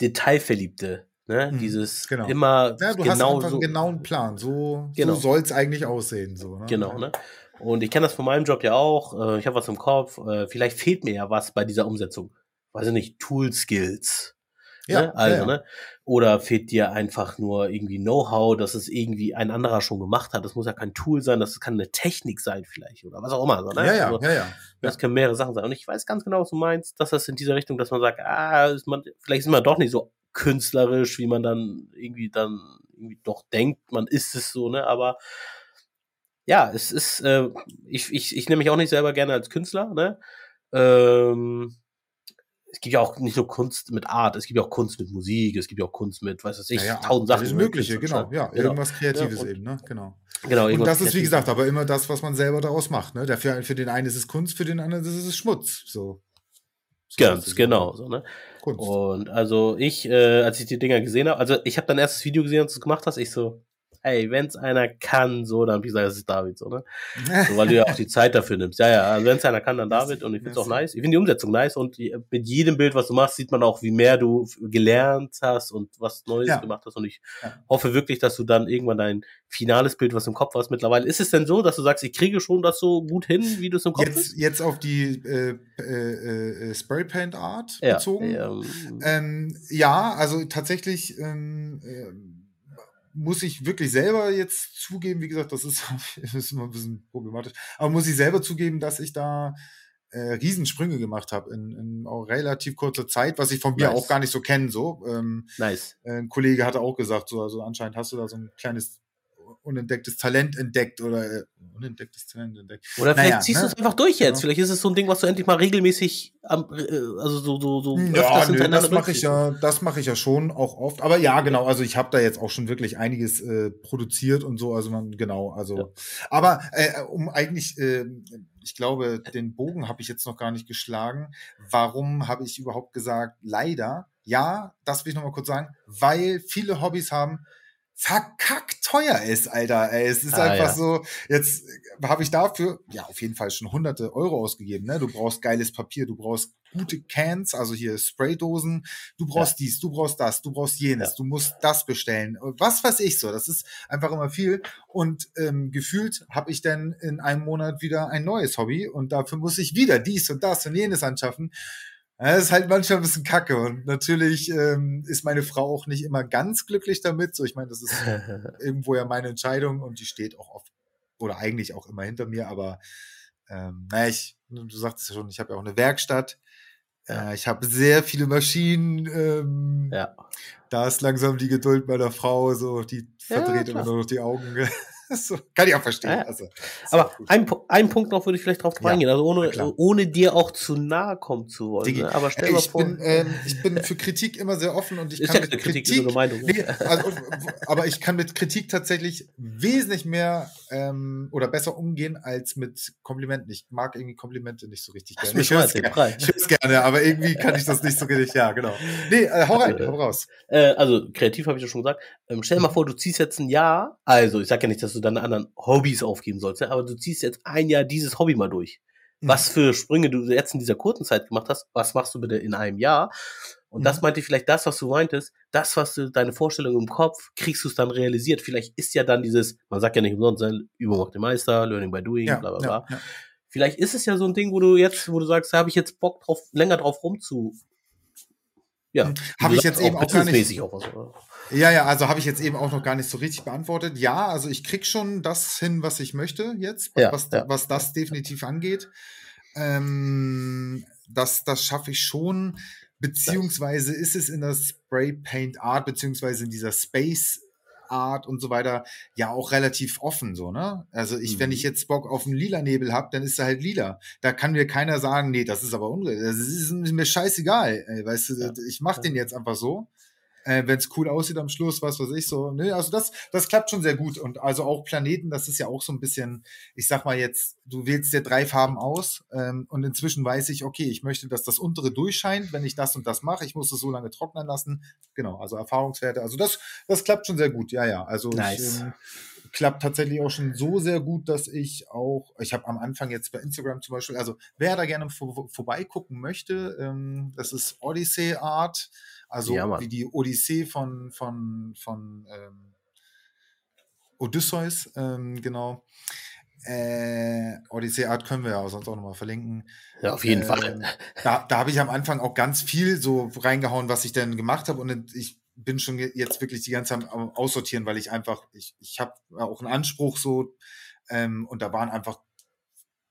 Detailverliebte, ne, hm, dieses genau. immer ja, du genau hast so, einen genauen Plan, so, genau. so soll es eigentlich aussehen, so, ne? Genau, ne. Und ich kenne das von meinem Job ja auch, äh, ich habe was im Kopf, äh, vielleicht fehlt mir ja was bei dieser Umsetzung. Weiß ich nicht, Tool Skills, ja, ne? Also, ja, ne? Oder fehlt dir einfach nur irgendwie Know-how, dass es irgendwie ein anderer schon gemacht hat. Das muss ja kein Tool sein, das kann eine Technik sein vielleicht oder was auch immer. So, ne? ja, ja, also, ja, ja. Das können mehrere Sachen sein. Und ich weiß ganz genau, was du meinst, dass das in dieser Richtung, dass man sagt, ah, ist man, vielleicht ist man doch nicht so künstlerisch, wie man dann irgendwie dann irgendwie doch denkt, man ist es so, ne? Aber ja, es ist, äh, ich, ich, ich nehme mich auch nicht selber gerne als Künstler, ne? Ähm, es gibt ja auch nicht nur Kunst mit Art, es gibt ja auch Kunst mit Musik, es gibt ja auch Kunst mit, was weiß ich, Ja, ja, tausend Sachen. alles Mögliche, genau. Ja, Genau. irgendwas Kreatives Ja, eben, ne? Genau. Genau, Und das ist, wie gesagt, aber immer das, was man selber daraus macht. Ne? Der für, den einen ist es Kunst, für den anderen ist es Schmutz. So. so Ganz genau. So, ne? Kunst. Und also ich, äh, als ich die Dinger gesehen habe, also ich habe dein erstes Video gesehen, als du es gemacht hast, ich so, ey, wenn's einer kann, so, dann hab ich gesagt, das ist David, so, ne? So, weil du ja auch die Zeit dafür nimmst. Ja, ja, also wenn's einer kann, dann David und ich find's auch Merci. nice. Ich finde die Umsetzung nice und die, mit jedem Bild, was du machst, sieht man auch, wie mehr du gelernt hast und was Neues Ja. gemacht hast und ich Ja. hoffe wirklich, dass du dann irgendwann dein finales Bild, was im Kopf hast mittlerweile, ist es denn so, dass du sagst, ich kriege schon das so gut hin, wie du es im Kopf Jetzt, hast? jetzt auf die äh, äh, äh, Spraypaint Art Ja, bezogen. ähm, Ähm, ja, also tatsächlich ähm, ähm, muss ich wirklich selber jetzt zugeben, wie gesagt, das ist, das ist immer ein bisschen problematisch, aber muss ich selber zugeben, dass ich da äh, Riesensprünge gemacht habe in, in auch relativ kurzer Zeit, was ich von mir Nice. auch gar nicht so kenne. So. Ähm, nice. ein Kollege hatte auch gesagt, so, also anscheinend hast du da so ein kleines unentdecktes Talent entdeckt oder äh, unentdecktes Talent entdeckt. Oder vielleicht Naja, ziehst ne? du es einfach durch jetzt. Genau. Vielleicht ist es so ein Ding, was du endlich mal regelmäßig am, äh, also so, so, so Ja, nö, das mache ich ja, das mache ich ja schon auch oft. Aber ja, genau, also ich habe da jetzt auch schon wirklich einiges äh, produziert und so, also man, genau, also. Ja. Aber äh, um eigentlich, äh, ich glaube, den Bogen habe ich jetzt noch gar nicht geschlagen. Warum habe ich überhaupt gesagt, leider? Ja, das will ich noch mal kurz sagen, weil viele Hobbys haben verkackt teuer ist, Alter. Ey, es ist Ah, einfach ja. so, jetzt habe ich dafür, ja, auf jeden Fall schon hunderte Euro ausgegeben. Ne? Du brauchst geiles Papier, du brauchst gute Cans, also hier Spraydosen, du brauchst dies, du brauchst das, du brauchst jenes, Ja. du musst das bestellen. Was weiß ich so, das ist einfach immer viel. Und ähm, gefühlt habe ich dann in einem Monat wieder ein neues Hobby und dafür muss ich wieder dies und das und jenes anschaffen. Ja, Das ist halt manchmal ein bisschen kacke und natürlich ähm, ist meine Frau auch nicht immer ganz glücklich damit. So, ich meine, das ist irgendwo ja meine Entscheidung und die steht auch oft oder eigentlich auch immer hinter mir, aber ähm, naja, ich, du sagtest ja schon, ich habe ja auch eine Werkstatt. Ja. Äh, ich habe sehr viele Maschinen. Ähm, ja. Da ist langsam die Geduld meiner Frau, so die verdreht immer nur noch die Augen. so, kann ich auch verstehen. Ja. Also, Aber ein, ein Punkt noch würde ich vielleicht drauf Ja, eingehen, also ohne, ohne dir auch zu nahe kommen zu wollen. Ne? Aber stell ich, vor, bin, ähm, ich bin für Kritik immer sehr offen und ich ist kann ja mit Kritik, Kritik, Meinung. ne? Nee, also, aber ich kann mit Kritik tatsächlich wesentlich mehr ähm, oder besser umgehen als mit Komplimenten. Ich mag irgendwie Komplimente nicht so richtig gerne. Ich höre es gerne, gerne, aber irgendwie kann ich das nicht so richtig. Ja, genau. Nee, äh, hau rein, hau raus. Äh, also kreativ habe ich ja schon gesagt. Ähm, stell dir mal vor, du ziehst jetzt ein Jahr, also ich sage ja nicht, dass du deine anderen Hobbys aufgeben sollst, ne? aber du ziehst jetzt ein Jahr dieses Hobby mal durch. Mhm. Was für Sprünge du jetzt in dieser kurzen Zeit gemacht hast, was machst du bitte in einem Jahr? Und das Mhm. meinte ich vielleicht das, was du meintest, das, was du, deine Vorstellung im Kopf, kriegst du es dann realisiert. Vielleicht ist ja dann dieses, man sagt ja nicht umsonst, ne, Übung macht den Meister, Learning by Doing, Ja, bla bla bla. ja, ja. Vielleicht ist es ja so ein Ding, wo du jetzt, wo du sagst, da habe ich jetzt Bock drauf, länger drauf rumzu. Ja. Hm. wie Hab du ich jetzt eben auch gar nicht- auch was? Ja, ja, also habe ich jetzt eben auch noch gar nicht so richtig beantwortet. Ja, also ich krieg schon das hin, was ich möchte jetzt, Ja, was, ja. was das definitiv angeht. Ähm, das das schaffe ich schon. Beziehungsweise ist es in der Spray Paint Art, beziehungsweise in dieser Space Art und so weiter, ja auch relativ offen so, ne? Also ich, wenn Mhm. ich jetzt Bock auf einen lila Nebel habe, dann ist er halt lila. Da kann mir keiner sagen, nee, das ist aber unreal. Das ist mir scheißegal. Ey, weißt du, Ja, ich mach ja. den jetzt einfach so. Äh, wenn es cool aussieht am Schluss, was weiß ich so. Ne, also das, das klappt schon sehr gut. Und also auch Planeten, das ist ja auch so ein bisschen, ich sag mal jetzt, du wählst dir drei Farben aus ähm, und inzwischen weiß ich, okay, ich möchte, dass das untere durchscheint, wenn ich das und das mache. Ich muss es so lange trocknen lassen. Genau, also Erfahrungswerte. Also das, das klappt schon sehr gut, ja, ja. Also Nice. ich, ähm, klappt tatsächlich auch schon so sehr gut, dass ich auch, ich habe am Anfang jetzt bei Instagram zum Beispiel, also wer da gerne vor, vorbeigucken möchte, ähm, das ist Odyssey Art, also Ja, wie die Odyssee von, von, von ähm, Odysseus, ähm, genau. Äh, Odyssey Art können wir ja auch sonst auch nochmal verlinken. Ja, auf jeden Ähm, Fall. Da, da habe ich am Anfang auch ganz viel so reingehauen, was ich denn gemacht habe. Und ich bin schon jetzt wirklich die ganze Zeit am Aussortieren, weil ich einfach, ich, ich habe auch einen Anspruch so. Ähm, und da waren einfach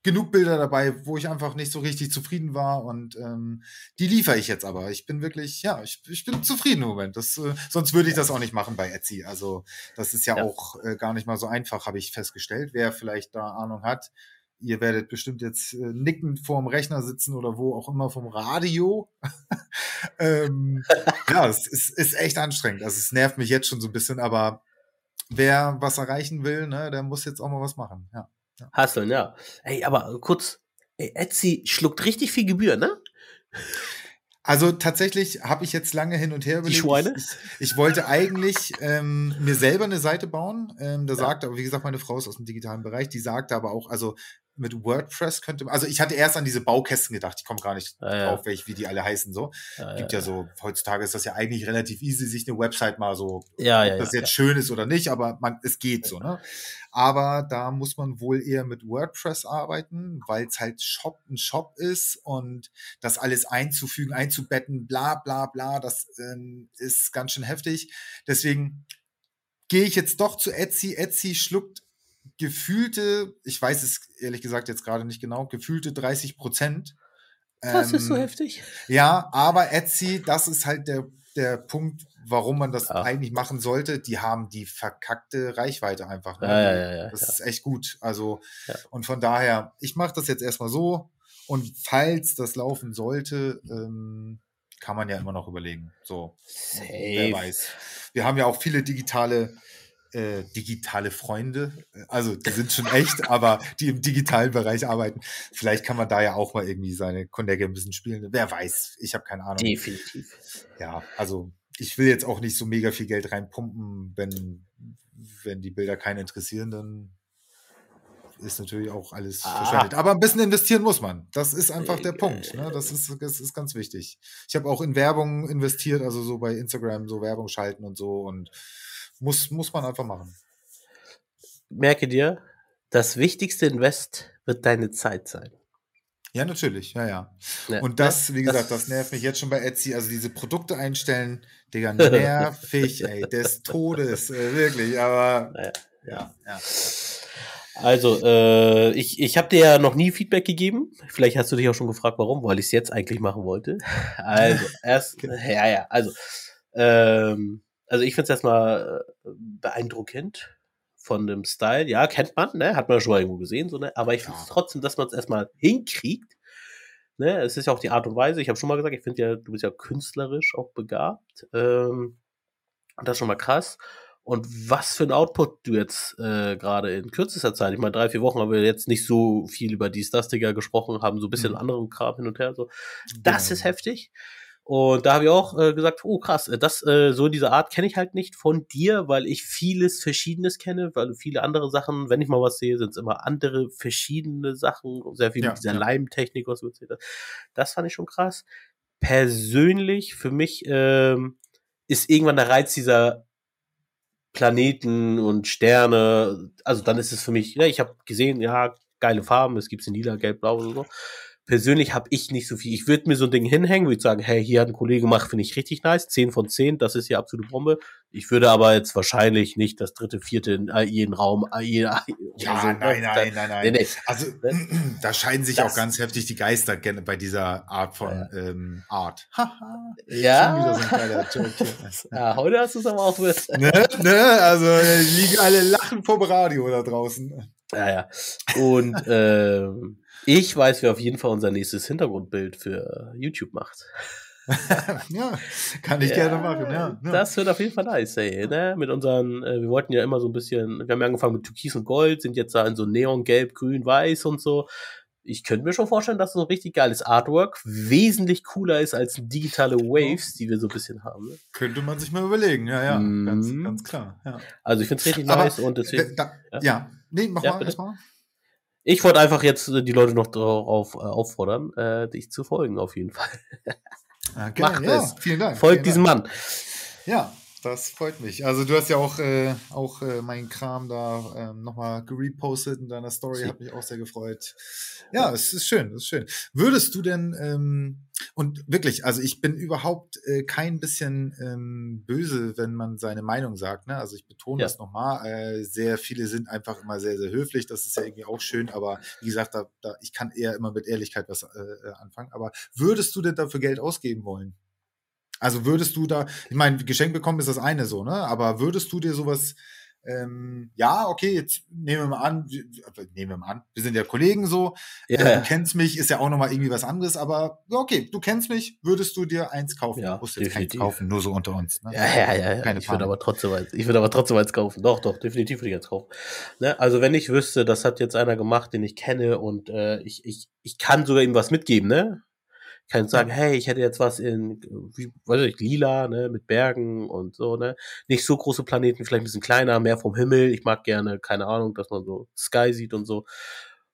genug Bilder dabei, wo ich einfach nicht so richtig zufrieden war. Und ähm, die liefere ich jetzt aber. Ich bin wirklich, ja, ich, ich bin zufrieden im Moment. Das, äh, sonst würde ich das auch nicht machen bei Etsy. Also das ist ja, Ja. auch äh, gar nicht mal so einfach, habe ich festgestellt. Wer vielleicht da Ahnung hat, ihr werdet bestimmt jetzt äh, nickend vorm Rechner sitzen oder wo auch immer vom Radio. ähm, ja, es ist, ist echt anstrengend. Also es nervt mich jetzt schon so ein bisschen, aber wer was erreichen will, ne, der muss jetzt auch mal was machen. Ja. Ja. Hasseln, ja. Ey, aber kurz, ey, Etsy schluckt richtig viel Gebühr, ne? Also tatsächlich habe ich jetzt lange hin und her überlegt. Die Schweine? Ich, ich wollte eigentlich ähm, mir selber eine Seite bauen. Ähm, da ja. sagt aber, wie gesagt, meine Frau ist aus dem digitalen Bereich, die sagte aber auch, also mit WordPress könnte man, also ich hatte erst an diese Baukästen gedacht, ich komme gar nicht ja, drauf, welch, wie die alle heißen so. Ja, Gibt ja, so, heutzutage ist das ja eigentlich relativ easy, sich eine Website mal so, ja, ob das jetzt schön ist oder nicht, aber man, es geht so, ne? Aber da muss man wohl eher mit WordPress arbeiten, weil es halt Shop, ein Shop ist und das alles einzufügen, einzubetten, bla bla bla, das ähm, ist ganz schön heftig. Deswegen gehe ich jetzt doch zu Etsy. Etsy schluckt gefühlte, ich weiß es ehrlich gesagt jetzt gerade nicht genau, gefühlte 30 Prozent. Das ähm, ist so ähm, heftig. Ja, aber Etsy, das ist halt der, der Punkt, warum man das ja. eigentlich machen sollte. Die haben die verkackte Reichweite einfach. Ne? Ja, ja, ja, das ist echt gut. Also, und von daher, ich mache das jetzt erstmal so. Und falls das laufen sollte, ähm, kann man ja immer noch überlegen. So, Safe. wer weiß. Wir haben ja auch viele digitale äh, digitale Freunde. Also die sind schon echt, aber die im digitalen Bereich arbeiten. Vielleicht kann man da ja auch mal irgendwie seine Konecke ein bisschen spielen. Wer weiß, ich habe keine Ahnung. Definitiv. Ja, also ich will jetzt auch nicht so mega viel Geld reinpumpen, wenn, wenn die Bilder keinen interessieren, dann ist natürlich auch alles ah. verschwendet. Aber ein bisschen investieren muss man. Das ist einfach der Punkt. Ne? Das, ist, das ist ganz wichtig. Ich habe auch in Werbung investiert, also so bei Instagram so Werbung schalten und so und muss, muss man einfach machen. Merke dir, das wichtigste Invest wird deine Zeit sein. Ja, natürlich, ja, ja. ja und das, wie gesagt, das, das, nervt mich jetzt schon bei Etsy. Also diese Produkte einstellen, Digga, nervig, ey, des Todes, äh, wirklich, aber ja, ja. ja. Also, äh, ich, ich habe dir ja noch nie Feedback gegeben. Vielleicht hast du dich auch schon gefragt, warum, weil ich es jetzt eigentlich machen wollte. Also, erst, genau. ja, ja, also, ähm, also ich finde es erstmal äh, beeindruckend von dem Style. Ja, kennt man, ne? Hat man schon mal irgendwo gesehen, so, ne? Aber ich finde es trotzdem, dass man es erstmal hinkriegt. Ne? Es ist ja auch die Art und Weise. Ich habe schon mal gesagt, ich finde ja, du bist ja künstlerisch auch begabt. Ähm, das ist schon mal krass. Und was für ein Output du jetzt äh, gerade in kürzester Zeit, ich meine, drei, vier Wochen haben wir jetzt nicht so viel über die Stastiger gesprochen, haben so ein bisschen mhm. anderen Kram hin und her. So. Das genau. ist heftig. Und da habe ich auch äh, gesagt, oh krass, äh, das äh, so diese Art kenne ich halt nicht von dir, weil ich vieles Verschiedenes kenne, weil viele andere Sachen, wenn ich mal was sehe, sind es immer andere verschiedene Sachen, sehr viel ja, mit dieser ja. Leimtechnik, was hast. Das fand ich schon krass. Persönlich für mich ähm, ist irgendwann der Reiz dieser Planeten und Sterne, also dann ist es für mich, ja, ich habe gesehen, ja, geile Farben, es gibt in lila, gelb, blau und so persönlich habe ich nicht so viel. Ich würde mir so ein Ding hinhängen, würde sagen, hey, hier hat ein Kollege gemacht, finde ich richtig nice, 10 von 10, das ist hier absolute Bombe. Ich würde aber jetzt wahrscheinlich nicht das dritte, vierte in jeden Raum. Jeden, ja, so, nein, nein, nein, nein. Nee, nee. Also da scheiden sich das, auch ganz heftig die Geister bei dieser Art von ja. ähm, Art. ja. So ja, heute hast du es aber auch mit. ne, ne, also liegen alle lachen vom Radio da draußen. Ja, ja. Und ähm, ich weiß, wer auf jeden Fall unser nächstes Hintergrundbild für YouTube macht. ja, kann ich ja, gerne machen, ja, ja, Das wird auf jeden Fall nice, ey, ne? Mit unseren, äh, wir wollten ja immer so ein bisschen, wir haben ja angefangen mit Türkis und Gold, sind jetzt da in so Neon, Gelb, Grün, Weiß und so. Ich könnte mir schon vorstellen, dass so ein richtig geiles Artwork wesentlich cooler ist als digitale Waves, die wir so ein bisschen haben. Ne? Könnte man sich mal überlegen, ja, ja, mm. ganz, ganz klar. Ja. Also ich finde es richtig Aber, nice und deswegen. Da, ja. ja, nee, mach mal erstmal. Ich wollte einfach jetzt äh, die Leute noch darauf äh, auffordern, äh, dich zu folgen, auf jeden Fall. Okay, Macht ja, es. Vielen Dank. Folgt diesem Mann. Ja, das freut mich. Also du hast ja auch, äh, auch äh, meinen Kram da ähm, nochmal gerepostet in deiner Story, hat mich auch sehr gefreut. Ja, es ist schön, es ist schön. Würdest du denn, ähm, und wirklich, also ich bin überhaupt äh, kein bisschen ähm, böse, wenn man seine Meinung sagt. Ne? Also ich betone ja. das nochmal. Äh, sehr viele sind einfach immer sehr, sehr höflich. Das ist ja irgendwie auch schön. Aber wie gesagt, da, da, ich kann eher immer mit Ehrlichkeit was äh, äh anfangen. Aber würdest du denn dafür Geld ausgeben wollen? Also würdest du da, ich meine, Geschenk bekommen ist das eine so, ne? Aber würdest du dir sowas ähm, ja, okay, jetzt nehmen wir mal an, wir, nehmen wir mal an, wir sind ja Kollegen so, Ja, äh, du kennst mich, ist ja auch nochmal irgendwie was anderes, aber ja, okay, du kennst mich, würdest du dir eins kaufen? Ja, du musst jetzt definitiv. keins kaufen, nur so unter uns. Ne? Ja, ja, ja, ja. Keine Ich würde aber trotzdem eins, ich würde aber trotzdem eins kaufen. Doch, doch, definitiv würde ich eins kaufen. Ne? Also wenn ich wüsste, das hat jetzt einer gemacht, den ich kenne und äh, ich, ich, ich kann sogar ihm was mitgeben, ne? Ich kann sagen, hey, ich hätte jetzt was in, wie, weiß ich, lila, ne, mit Bergen und so, ne? Nicht so große Planeten, vielleicht ein bisschen kleiner, mehr vom Himmel. Ich mag gerne, keine Ahnung, dass man so Sky sieht und so.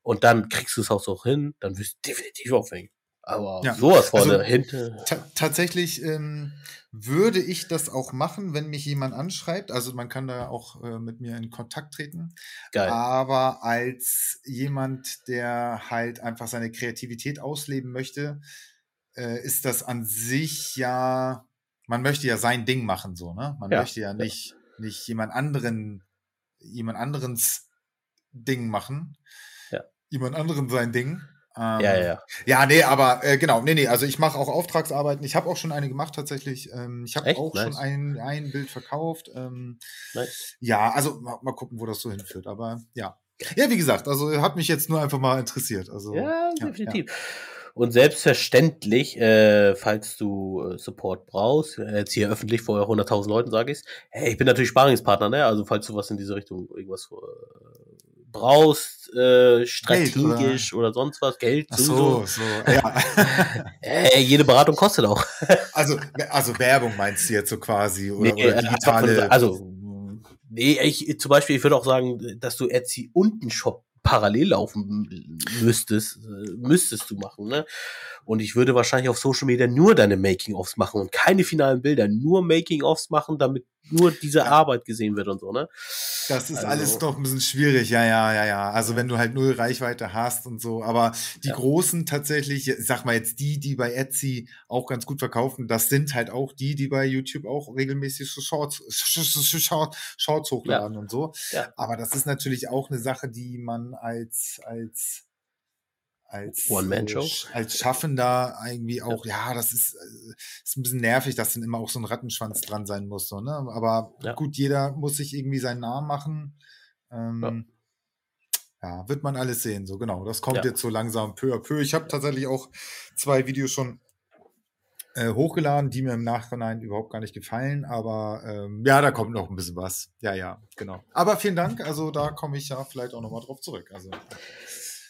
Und dann kriegst du es auch so hin, dann wirst du definitiv aufhängen. Aber Ja. sowas vorne, Also, hinten. Ta tatsächlich ähm, würde ich das auch machen, wenn mich jemand anschreibt. Also man kann da auch äh, mit mir in Kontakt treten. Geil. Aber als jemand, der halt einfach seine Kreativität ausleben möchte, äh, ist das an sich ja, man möchte ja sein Ding machen, so, ne? Man Ja, möchte ja ja. nicht, nicht jemand anderen, jemand anderens Ding machen. Ja. Jemand anderen sein Ding. Ähm, Ja, ja, ja. ja, nee, aber äh, genau, nee, nee, also ich mache auch Auftragsarbeiten. Ich habe auch schon eine gemacht tatsächlich. Ähm, ich habe auch Nice. schon ein, ein Bild verkauft. Ähm, Nice. ja, also mal, mal gucken, wo das so hinführt. Aber ja. Ja, wie gesagt, also hat mich jetzt nur einfach mal interessiert. Also, Ja, definitiv. Und selbstverständlich, äh, falls du äh, Support brauchst, äh, jetzt hier öffentlich vor 100.000 Leuten sage ich hey, ich bin natürlich Sparingspartner, ne? Also falls du was in diese Richtung irgendwas äh, brauchst, äh, strategisch oder? sonst was, Geld, Ach sowieso. so, so, ja. Äh, jede Beratung kostet auch. also, also Werbung meinst du jetzt so quasi oder, Nee, oder äh, digitale. also, nee, ich, zum Beispiel, ich würde auch sagen, dass du Etsy und einen Shop parallel laufen müsstest, äh, müsstest du machen, ne? Und ich würde wahrscheinlich auf Social Media nur deine Making-ofs machen und keine finalen Bilder, nur Making-ofs machen, damit nur diese Ja. Arbeit gesehen wird und so, ne? Das ist Also- alles doch ein bisschen schwierig, ja, ja, ja, ja. Also wenn du halt null Reichweite hast und so. Aber die Ja. großen tatsächlich, ich sag mal jetzt die, die bei Etsy auch ganz gut verkaufen, das sind halt auch die, die bei YouTube auch regelmäßig so Shorts, Shorts, Shorts hochladen und so. Ja. Aber das ist natürlich auch eine Sache, die man als, als, als, One-Man-Show? äh, als Schaffender irgendwie auch, ja, das ist, äh, ist ein bisschen nervig, dass dann immer auch so ein Rattenschwanz dran sein muss, so, ne? Aber Ja. gut, jeder muss sich irgendwie seinen Namen machen. Ähm, ja. wird man alles sehen, so genau. Das kommt Ja. jetzt so langsam peu à peu. Ich habe tatsächlich auch zwei Videos schon äh, hochgeladen, die mir im Nachhinein überhaupt gar nicht gefallen, aber ähm, ja, da kommt noch ein bisschen was. Ja, ja, genau. Aber vielen Dank, also da komme ich ja vielleicht auch nochmal drauf zurück. Also,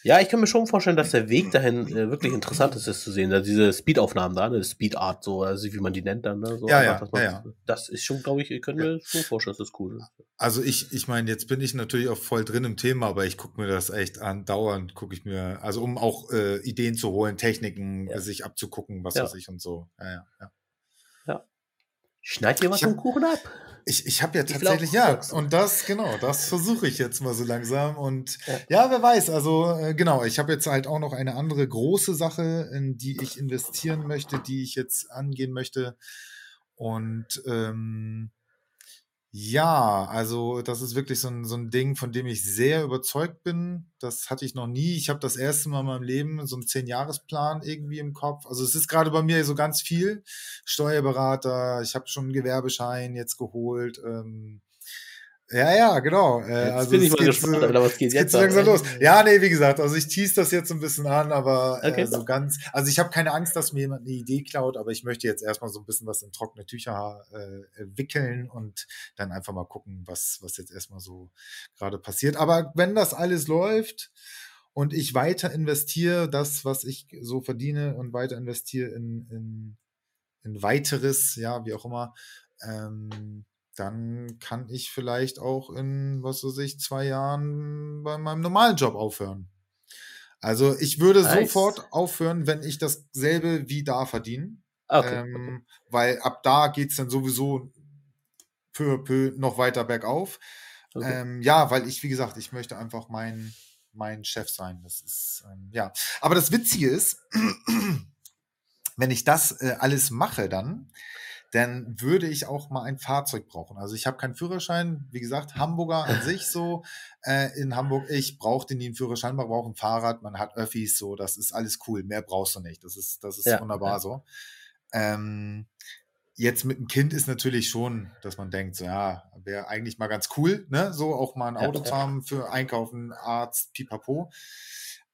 Ja, ich kann mir schon vorstellen, dass der Weg dahin äh, wirklich interessant ist, das zu sehen. Also diese Speed-Aufnahmen da, ne? Speed Art, so, also wie man die nennt dann, ne? So Ja, einfach, ja, ja, ja. Das ist schon, glaube ich, ich könnte mir schon vorstellen, dass das cool ist. also ich, ich meine, jetzt bin ich natürlich auch voll drin im Thema, aber ich gucke mir das echt an, dauernd gucke ich mir, also um auch äh, Ideen zu holen, Techniken, sich abzugucken, was weiß ich und so. Ja, ja, ja. Schneid dir was vom Kuchen ab. Ich, ich habe ja tatsächlich, ja, und das, genau, das versuche ich jetzt mal so langsam. Und Ja. ja, wer weiß, also äh, genau, ich habe jetzt halt auch noch eine andere große Sache, in die ich investieren möchte, die ich jetzt angehen möchte. Und ähm, ja, also das ist wirklich so ein, so ein Ding, von dem ich sehr überzeugt bin. Das hatte ich noch nie. Ich habe das erste Mal in meinem Leben so einen Zehn-Jahres-Plan irgendwie im Kopf. Also es ist gerade bei mir so ganz viel. Steuerberater, ich habe schon einen Gewerbeschein jetzt geholt. Ähm, ja, ja, genau. Äh, Jetzt also bin ich mal geht gespannt, so- Alter, was geht Jetzt geht's langsam los. Ja, nee, wie gesagt, also ich tease das jetzt ein bisschen an, aber Okay. äh, so ganz, also ich habe keine Angst, dass mir jemand eine Idee klaut, aber ich möchte jetzt erstmal so ein bisschen was in trockene Tücher äh, wickeln und dann einfach mal gucken, was, was jetzt erstmal so gerade passiert. Aber wenn das alles läuft und ich weiter investiere, das, was ich so verdiene und weiter investiere in, in, in weiteres, ja, wie auch immer, ähm, dann kann ich vielleicht auch in, was weiß ich, zwei Jahren bei meinem normalen Job aufhören. Also ich würde Nice. sofort aufhören, wenn ich dasselbe wie da verdiene. Okay. Ähm, weil ab da geht's dann sowieso peu à peu noch weiter bergauf. okay. Ähm, ja, weil ich, wie gesagt, ich möchte einfach mein, mein Chef sein. Das ist, ähm, ja. Aber das Witzige ist, wenn ich das äh, alles mache dann, dann würde ich auch mal ein Fahrzeug brauchen. Also ich habe keinen Führerschein, wie gesagt, Hamburger an sich so. Äh, in Hamburg, ich brauchte nie einen Führerschein, man braucht ein Fahrrad, man hat Öffis, so, das ist alles cool. Mehr brauchst du nicht. Das ist, das ist Ja, wunderbar ja. so. Ähm, jetzt mit einem Kind ist natürlich schon, dass man denkt, so, ja, wäre eigentlich mal ganz cool, ne? So auch mal ein Auto zu haben für Einkaufen, Arzt, pipapo.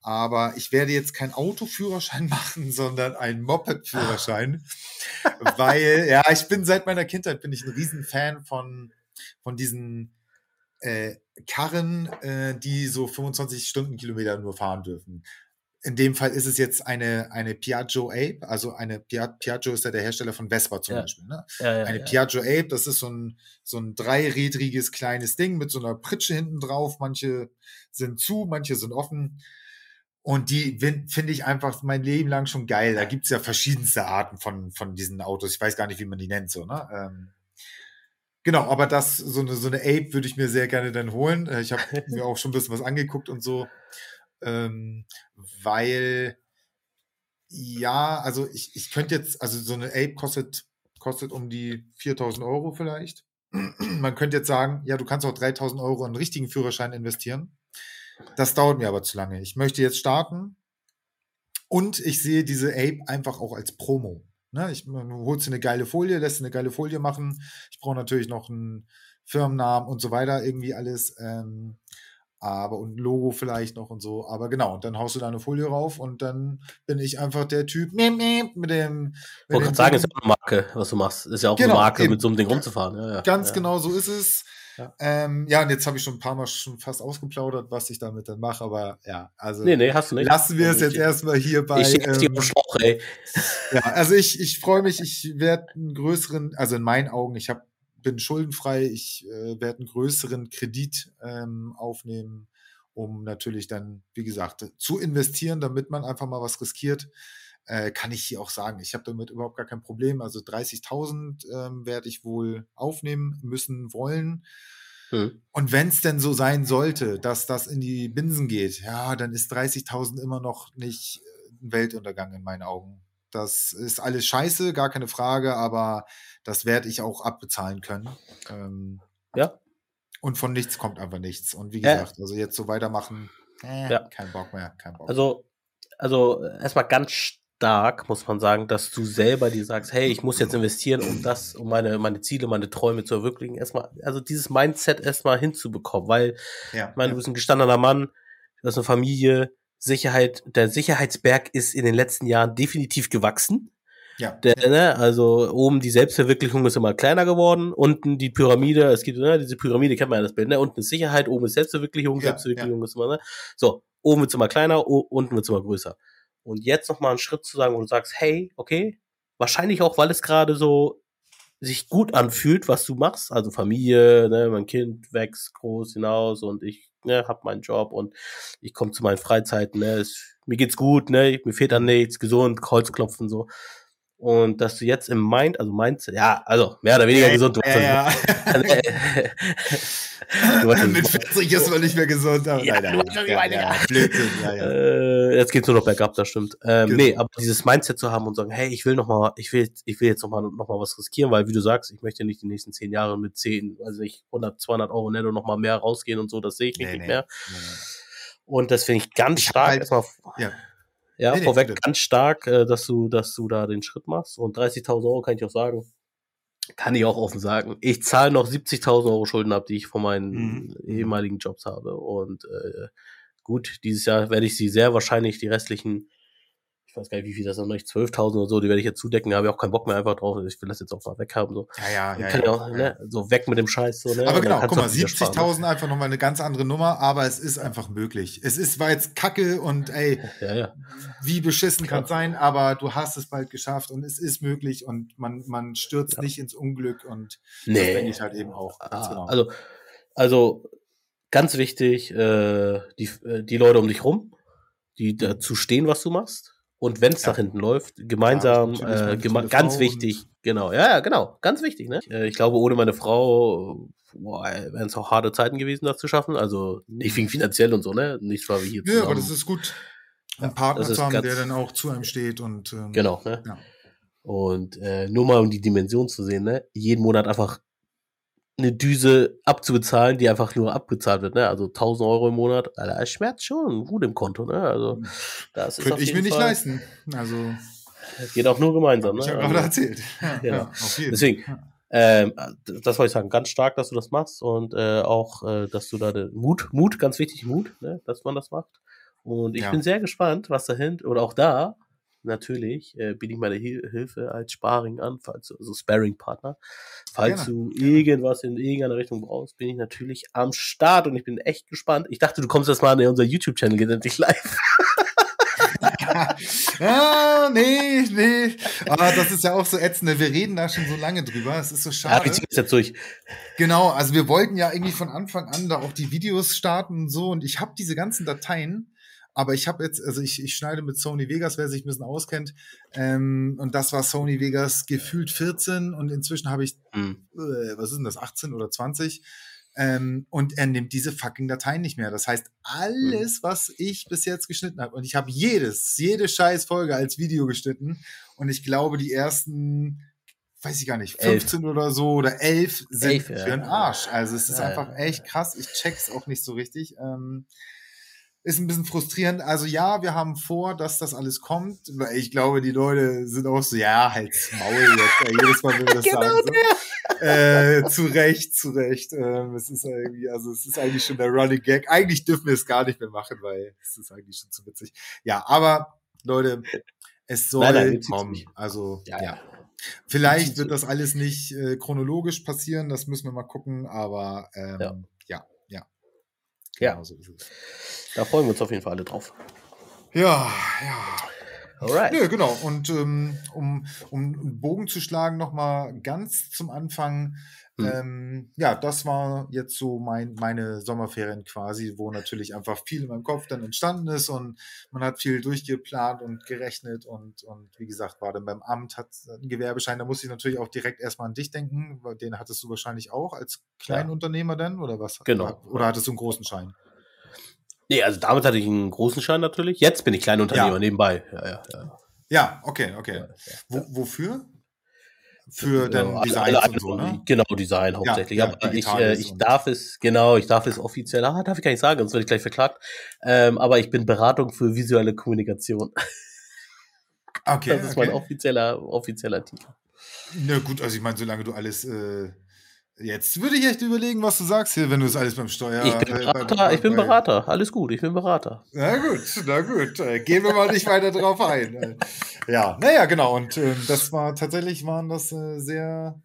Aber ich werde jetzt keinen Autoführerschein machen, sondern einen Moped-Führerschein. weil, ja, ich bin seit meiner Kindheit bin ich ein Riesenfan von, von diesen äh, Karren, äh, die so 25 Stundenkilometer nur fahren dürfen. In dem Fall ist es jetzt eine, eine Piaggio Ape, also eine Piaggio ist ja der Hersteller von Vespa zum Ja. Beispiel. Ne? Ja, ja, Eine. Piaggio Ape, das ist so ein, so ein dreirädriges kleines Ding mit so einer Pritsche hinten drauf. Manche sind zu, manche sind offen. Und die finde ich einfach mein Leben lang schon geil. Da gibt's ja verschiedenste Arten von, von diesen Autos. Ich weiß gar nicht, wie man die nennt, so, ne? Ähm, genau, aber das, so eine, so eine Ape würde ich mir sehr gerne dann holen. Äh, Ich habe mir auch schon ein bisschen was angeguckt und so. Ähm, weil, ja, also ich, ich könnte jetzt, also so eine Ape kostet, kostet um die 4000 Euro vielleicht. Man könnte jetzt sagen, ja, du kannst auch 3000 Euro in einen richtigen Führerschein investieren. Das dauert mir aber zu lange. Ich möchte jetzt starten und ich sehe diese Ape einfach auch als Promo. Ne? Ich, du holst dir eine geile Folie, lässt dir eine geile Folie machen. Ich brauche natürlich noch einen Firmennamen und so weiter, irgendwie alles. Ähm, aber und ein Logo vielleicht noch und so. Aber genau, und dann haust du da eine Folie rauf und dann bin ich einfach der Typ miep, miep, mit dem. Ich wollte gerade sagen, ist ja auch eine Marke, was du machst. Ist ja auch Genau, eine Marke, eben. mit so einem Ding rumzufahren. Ja, ja. Ganz ja. genau so ist es. Ja. Ähm, ja, und jetzt habe ich schon ein paar Mal schon fast ausgeplaudert, was ich damit dann mache, aber ja, also Nee, nee, hast du nicht. lassen wir es Also jetzt erstmal hier bei. Ich ähm, dem Schlauch, ey. ja, also ich, ich freue mich, ich werde einen größeren, also in meinen Augen, ich hab, bin schuldenfrei, ich äh, werde einen größeren Kredit ähm, aufnehmen, um natürlich dann, wie gesagt, zu investieren, damit man einfach mal was riskiert. Äh, kann ich hier auch sagen. Ich habe damit überhaupt gar kein Problem. Also 30.000 ähm, werde ich wohl aufnehmen müssen wollen. Hm. Und wenn es denn so sein sollte, dass das in die Binsen geht, ja, dann ist 30.000 immer noch nicht äh, ein Weltuntergang in meinen Augen. Das ist alles scheiße, gar keine Frage, aber das werde ich auch abbezahlen können. Ähm, Ja. und von nichts kommt einfach nichts. Und wie Ja. gesagt, also jetzt so weitermachen, äh, Ja. kein Bock mehr, kein Bock. Also, also äh, erstmal ganz stark muss man sagen, dass du selber dir sagst, hey, ich muss jetzt investieren, um das, um meine, meine Ziele, meine Träume zu verwirklichen. Erstmal, also dieses Mindset erstmal hinzubekommen, weil ja, Ich meine, ja. du bist ein gestandener Mann, du hast eine Familie, Sicherheit, der Sicherheitsberg ist in den letzten Jahren definitiv gewachsen. ja, Der, ja. ne, also oben die Selbstverwirklichung ist immer kleiner geworden, unten die Pyramide, es gibt ne, diese Pyramide, kennt man ja das Bild, ne? Unten ist Sicherheit, oben ist Selbstverwirklichung, Ja, Selbstverwirklichung ist immer, ne? So, oben wird's immer kleiner, unten wird's immer größer. Und jetzt nochmal einen Schritt zu sagen, wo du sagst, hey, okay, wahrscheinlich auch, weil es gerade so sich gut anfühlt, was du machst, also Familie, ne, mein Kind wächst groß hinaus und ich ne, hab meinen Job und ich komme zu meinen Freizeiten, ne, es, mir geht's gut, ne, mir fehlt an nichts, gesund, Kreuzklopfen so. Und dass du jetzt im Mind, also Mindset, ja, also mehr oder weniger Ja, gesund, weißt, ja, ich Mit meine. 40 ist man nicht mehr gesund. Aber Ja, nein, du nein, ich ja, ja, ja. Blödsinn, ja, ja. Äh, jetzt geht's nur noch bergab, das stimmt. Ähm, Genau. Nee, aber dieses Mindset zu haben und sagen, hey, ich will noch mal, ich will, ich will jetzt noch mal, noch mal was riskieren, weil wie du sagst, ich möchte nicht die nächsten zehn Jahre mit zehn, also nicht 100, 200 Euro netto noch mal mehr rausgehen und so, das sehe ich Nee, nicht nee, mehr. nee. Und das finde ich ganz Ich stark. halt- Erstmal, Ja. Ja, Nee, nee, vorweg bitte. ganz stark, äh, dass du, dass du da den Schritt machst. Und 30.000 Euro kann ich auch sagen. Kann ich auch offen sagen. Ich zahle noch 70.000 Euro Schulden ab, die ich von meinen Mhm. ehemaligen Jobs habe. Und äh, gut, dieses Jahr werde ich sie sehr wahrscheinlich die restlichen, ich weiß gar nicht, wie viel das noch nicht, 12.000 oder so, die werde ich jetzt zudecken. Da habe ich auch keinen Bock mehr einfach drauf. Ich will das jetzt auch mal weghaben. So, Ja, ja, ja. kann ja, auch, ja. ne, so weg mit dem Scheiß. So, ne? Aber genau, guck mal, auch wieder sparen, ne? 70.000 einfach nochmal eine ganz andere Nummer, aber es ist einfach möglich. Es ist, war jetzt kacke und ey, Ja, ja. wie beschissen kann es sein, aber du hast es bald geschafft und es ist möglich und man, man stürzt nicht ins Unglück und das Nee. denke ich halt eben auch. Ah, genau. Also, also ganz wichtig, äh, die, äh, die Leute um dich rum, die dazu stehen, was du machst. Und wenn es Ja. nach hinten läuft, gemeinsam, Ja, äh, tolle ganz Frau wichtig, genau, ja, ja, genau, ganz wichtig, ne? Äh, ich glaube, ohne meine Frau wären es auch harte Zeiten gewesen, das zu schaffen. Also nicht wegen finanziell und so, ne? Nicht zwar wie hier ja, aber zusammen. das ist gut, einen Partner zu haben, der dann auch zu einem steht und ähm, Genau, ne? Und äh, nur mal um die Dimension zu sehen, ne? Jeden Monat einfach eine Düse abzubezahlen, die einfach nur abgezahlt wird, ne? Also 1000 Euro im Monat, Alter, es schmerzt schon gut im Konto, ne? Also das ist Könnte ich mir nicht Fall, leisten. Also, geht auch nur gemeinsam. Ich ne? habe gerade Also, erzählt. Ja, Genau. ja. Deswegen, ähm, das wollte ich sagen, ganz stark, dass du das machst und äh, auch, äh, dass du da den Mut, Mut, ganz wichtig, Mut, ne, dass man das macht. Und ich Ja. bin sehr gespannt, was dahinter, oder auch da, natürlich, äh, biete ich meine Hil Hilfe als Sparring an, falls du, also Sparring-Partner. Falls Gerne, du gerne. irgendwas in irgendeiner Richtung brauchst, bin ich natürlich am Start und ich bin echt gespannt. Ich dachte, du kommst jetzt mal an unser YouTube-Channel, geht endlich live. ah, nee, nee. Aber das ist ja auch so ätzend. Wir reden da schon so lange drüber. Es ist so Ja, schade. ziehen es jetzt durch. Genau, also wir wollten ja irgendwie von Anfang an da auch die Videos starten und so. Und ich habe diese ganzen Dateien, aber ich habe jetzt, also ich, ich schneide mit Sony Vegas, wer sich ein bisschen auskennt. Ähm, und das war Sony Vegas gefühlt 14 und inzwischen habe ich, Hm. äh, was ist denn das, 18 oder 20? Ähm, und er nimmt diese fucking Dateien nicht mehr. Das heißt, alles, was ich bis jetzt geschnitten habe, und ich habe jedes, jede scheiß Folge als Video geschnitten. Und ich glaube, die ersten, weiß ich gar nicht, Elf. 15 oder so oder 11 sind Elf, für den Arsch. Also es ist Ja, einfach echt krass. Ich check's auch nicht so richtig. Ähm, ist ein bisschen frustrierend. Also ja, wir haben vor, dass das alles kommt. Weil Ich glaube, die Leute sind auch so, ja, halt's Maul jetzt. Ey, jedes Mal, wenn wir das Genau sagen. So. Äh, zu Recht, zu Recht. Ähm, es ist irgendwie, also es ist eigentlich schon der Running Gag. Eigentlich dürfen wir es gar nicht mehr machen, weil es ist eigentlich schon zu witzig. Ja, aber Leute, es soll kommen. Also Ja, ja. Vielleicht wird das alles nicht äh, chronologisch passieren, das müssen wir mal gucken, aber ähm, ja. Ja. Genau so ist es. Da freuen wir uns auf jeden Fall alle drauf. Ja, ja. Alright. Ja, genau. Und ähm, um, um einen Bogen zu schlagen, nochmal ganz zum Anfang. Hm. Ähm, ja, das war jetzt so mein, meine Sommerferien quasi, wo natürlich einfach viel in meinem Kopf dann entstanden ist und man hat viel durchgeplant und gerechnet und, und wie gesagt, war dann beim Amt, hat einen Gewerbeschein, da musste ich natürlich auch direkt erstmal an dich denken, weil den hattest du wahrscheinlich auch als Kleinunternehmer dann oder was? Genau. Oder hattest du einen großen Schein? Nee, also damals hatte ich einen großen Schein natürlich. Jetzt bin ich Kleinunternehmer Ja. nebenbei. Ja, ja, ja. Ja, okay, okay. Wo, wofür? Für Ja, dann alle- Designs alle und so, ne? Genau, Design hauptsächlich. ja, aber ich, äh, ich darf es, genau, ich darf es offiziell, ah, darf ich gar nicht sagen, sonst werde ich gleich verklagt. Ähm, aber ich bin Beratung für visuelle Kommunikation. Okay, Das ist mein okay. offizieller, offizieller Titel. Na gut, also ich meine, solange du alles äh, jetzt würde ich echt überlegen, was du sagst hier, wenn du das alles beim Steuer. ich bin äh, bei- Berater, bei- ich bin bei- Berater. Alles gut, ich bin Berater. Na gut, na gut. Äh, gehen wir mal nicht weiter drauf ein. Äh, ja, naja, genau. Und ähm, das war tatsächlich waren das äh, sehr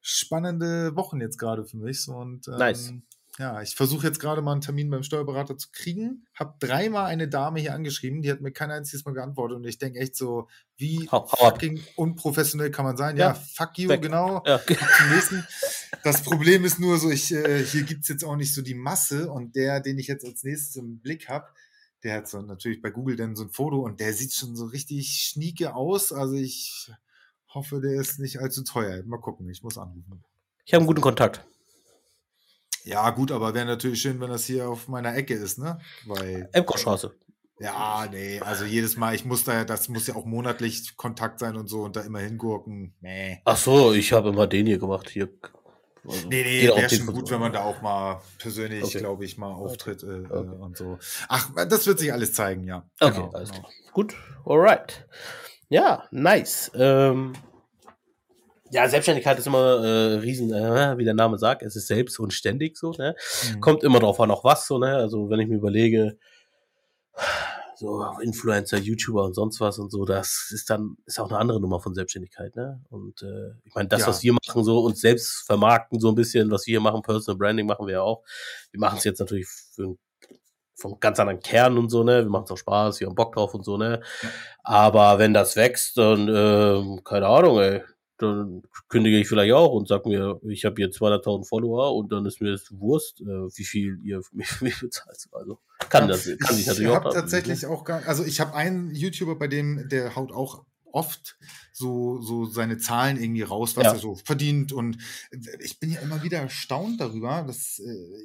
spannende Wochen jetzt gerade für mich. So, Und ähm, Nice. Ja, ich versuche jetzt gerade mal einen Termin beim Steuerberater zu kriegen. Hab dreimal eine Dame hier angeschrieben, die hat mir kein einziges Mal geantwortet. Und ich denke echt so, wie Hau- fucking unprofessionell kann man sein? Ja, Ja, fuck you, weg. genau Ja. Das Problem ist nur so, ich, äh, hier gibt's jetzt auch nicht so die Masse und der, den ich jetzt als nächstes im Blick habe, der hat so natürlich bei Google dann so ein Foto und der sieht schon so richtig schnieke aus. Also ich hoffe, der ist nicht allzu teuer. Mal gucken, ich muss anrufen. Ich habe einen guten Kontakt. Ja, gut, aber wäre natürlich schön, wenn das hier auf meiner Ecke ist, ne? Weil, Emco-Straße. ja, nee, also jedes Mal, ich muss da, das muss ja auch monatlich Kontakt sein und so und da immer hingurken. Nee. Ach so, ich habe immer den hier gemacht. Hier. Also, Nee, nee, wäre schon gut, wenn man da auch mal persönlich, Okay. glaube ich, mal auftritt äh, Okay. äh, und so. Ach, das wird sich alles zeigen, ja. Okay, Genau, alles genau. klar. Gut, alright. Ja, nice. Ähm, ja, Selbstständigkeit ist immer äh, riesen, äh, wie der Name sagt, es ist selbst und ständig so, ne? Mhm. Kommt immer drauf an, auch was so, ne? Also wenn ich mir überlege, so Influencer, YouTuber und sonst was und so, das ist dann, ist auch eine andere Nummer von Selbstständigkeit, ne? Und äh, ich meine, das, Ja. was wir machen, so uns selbst vermarkten, so ein bisschen, was wir hier machen, Personal Branding machen wir ja auch. Wir machen es jetzt natürlich für vom ganz anderen Kern und so, ne? Wir machen es auch Spaß, wir haben Bock drauf und so, ne? Aber wenn das wächst, dann, ähm, keine Ahnung, ey, dann kündige ich vielleicht auch und sag mir, ich habe hier 200.000 Follower und dann ist mir das Wurst, äh, wie viel ihr für mich, bezahlt. Also kann Ja, das, kann ich natürlich auch. habe da- tatsächlich auch gar, also ich habe einen YouTuber, bei dem der haut auch oft so so seine Zahlen irgendwie raus, was Ja. er so verdient und ich bin ja immer wieder erstaunt darüber, dass äh,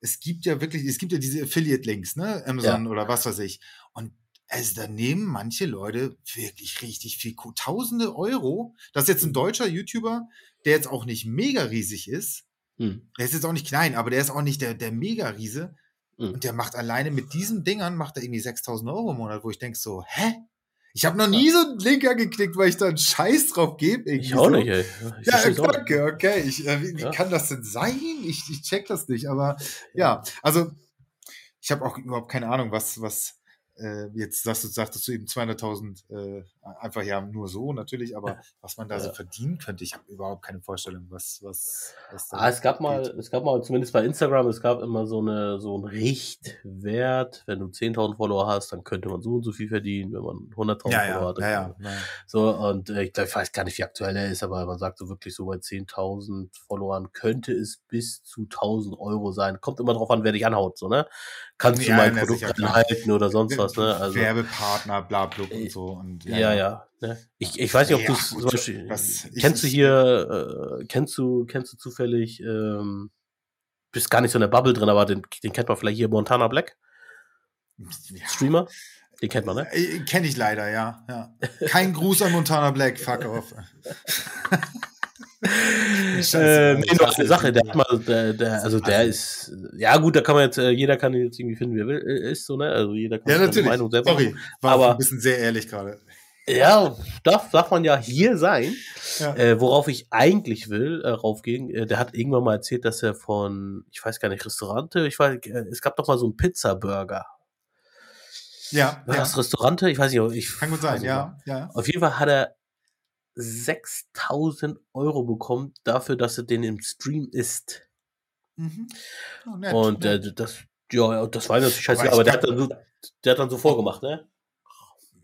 es gibt ja wirklich, es gibt ja diese Affiliate-Links, ne, Amazon oder was weiß ich und also da nehmen manche Leute wirklich richtig viel, tausende Euro. Das ist jetzt ein deutscher YouTuber, der jetzt auch nicht mega riesig ist. Hm, Der ist jetzt auch nicht klein, aber der ist auch nicht der, der Mega-Riese. hm. Und der macht alleine mit diesen Dingern, macht er irgendwie 6000 Euro im Monat, wo ich denke so, hä? Ich habe noch nie so einen Link angeklickt, weil ich da einen Scheiß drauf gebe. Ich auch so. nicht, ey. Ich ja, danke, okay. Ich, äh, wie, wie Ja. kann das denn sein? Ich, ich check das nicht, aber ja, also ich habe auch überhaupt keine Ahnung, was, was äh, jetzt sagst du, sagtest du eben 200.000, äh, einfach ja nur so natürlich, aber was man da so Ja. verdienen könnte, ich habe überhaupt keine Vorstellung, was, was, was da Ah, es gab mal, geht. es gab mal, zumindest bei Instagram, es gab immer so eine, so einen Richtwert. Wenn du 10.000 Follower hast, dann könnte man so und so viel verdienen. Wenn man 100.000 Ja, Follower ja, hat, ja, ja, ja. So, und äh, ich, glaub, ich weiß gar nicht, wie aktuell er ist, aber man sagt so wirklich so bei 10.000 Followern könnte es bis zu 1.000 Euro sein. Kommt immer drauf an, wer dich anhaut, so, ne? Kannst du Ja, mein na, Produkt sicher, klar. halten oder sonst was, ne? Also, ja, Werbepartner, bla, bla Äh, und so. Und, ja. ne? Ich, ich weiß nicht, ob Ja, du gut, zum Beispiel, kennst du hier, äh, kennst du, kennst du zufällig, ähm, bist gar nicht so in der Bubble drin, aber den, den kennt man vielleicht hier, Montana Black, ja. Streamer. Den kennt man, ne? Äh, Kenne ich leider, ja. ja. Kein Gruß an Montana Black, fuck off. Scheiße, Äh, nee, nur eine Sache, der hat mal, der, der, also der ist, ja gut, da kann man jetzt, äh, jeder kann ihn jetzt irgendwie finden, wie er will, äh, ist so, ne? Also jeder kann Ja, seine natürlich. Meinung selber Sorry, war Aber- ein bisschen sehr ehrlich gerade. Ja, darf, darf man ja hier sein. Ja. Äh, worauf ich eigentlich will, äh, raufgehen, äh, der hat irgendwann mal erzählt, dass er von, ich weiß gar nicht, Restaurante, ich weiß, äh, es gab doch mal so einen Pizza-Burger. Ja, War ja. das Restaurante? Ich weiß nicht, ob ich. kann gut sein, also, ja. ja. Auf jeden Fall hat er 6000 Euro bekommen dafür, dass er den im Stream isst. Mhm. Oh, nett, Und äh, das, ja, das war natürlich scheiße, Aber aber der hat, dann so, der hat dann so vorgemacht, ne?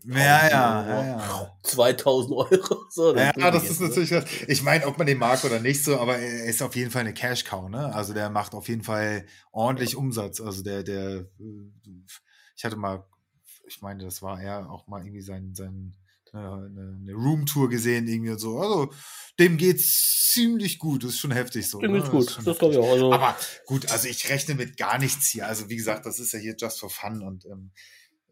ja, ja, ja, ja. 2000 Euro. So, Ja, das ist ne? natürlich das. Ich meine, ob man den mag oder nicht so, aber er ist auf jeden Fall eine Cash-Cow, ne? Also der macht auf jeden Fall ordentlich Umsatz. Also der, der, äh, ich hatte mal, ich meine, das war er auch mal irgendwie sein, sein eine, eine Roomtour gesehen, irgendwie und so. Also dem geht's ziemlich gut. Das ist schon heftig so. Dem ne? geht's gut. schon Das glaube ich auch. Also, Aber gut, also ich rechne mit gar nichts hier. Also wie gesagt, das ist ja hier just for fun und ähm,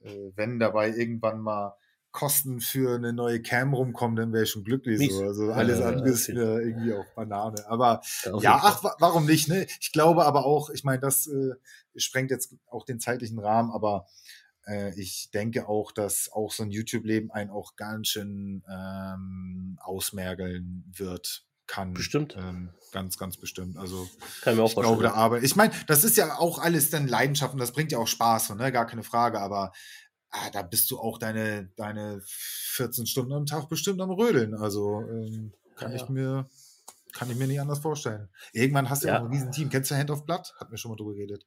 äh, wenn dabei irgendwann mal Kosten für eine neue Cam rumkommen, dann wäre ich schon glücklich. So. Also alles Ja, ja, andere ist mir irgendwie auch Banane. Aber ja, Fall. ach, wa- warum nicht? Ne? Ich glaube aber auch, ich meine, das äh, sprengt jetzt auch den zeitlichen Rahmen, aber äh, ich denke auch, dass auch so ein YouTube-Leben einen auch ganz schön ähm, ausmergeln wird, kann. Bestimmt. Ähm, ganz, ganz bestimmt. Also Kann ich mir auch ich glaube, da arbeitet. Ich meine, das ist ja auch alles dann Leidenschaft und das bringt ja auch Spaß, ne? Gar keine Frage, aber ah, da bist du auch deine, deine 14 Stunden am Tag bestimmt am Rödeln. Also ähm, kann Ja, ich mir. Kann ich mir nicht anders vorstellen. Irgendwann hast du ja, Ja. auch ein Riesen-Team. Kennst du Hand of Blood? Hat mir schon mal drüber geredet.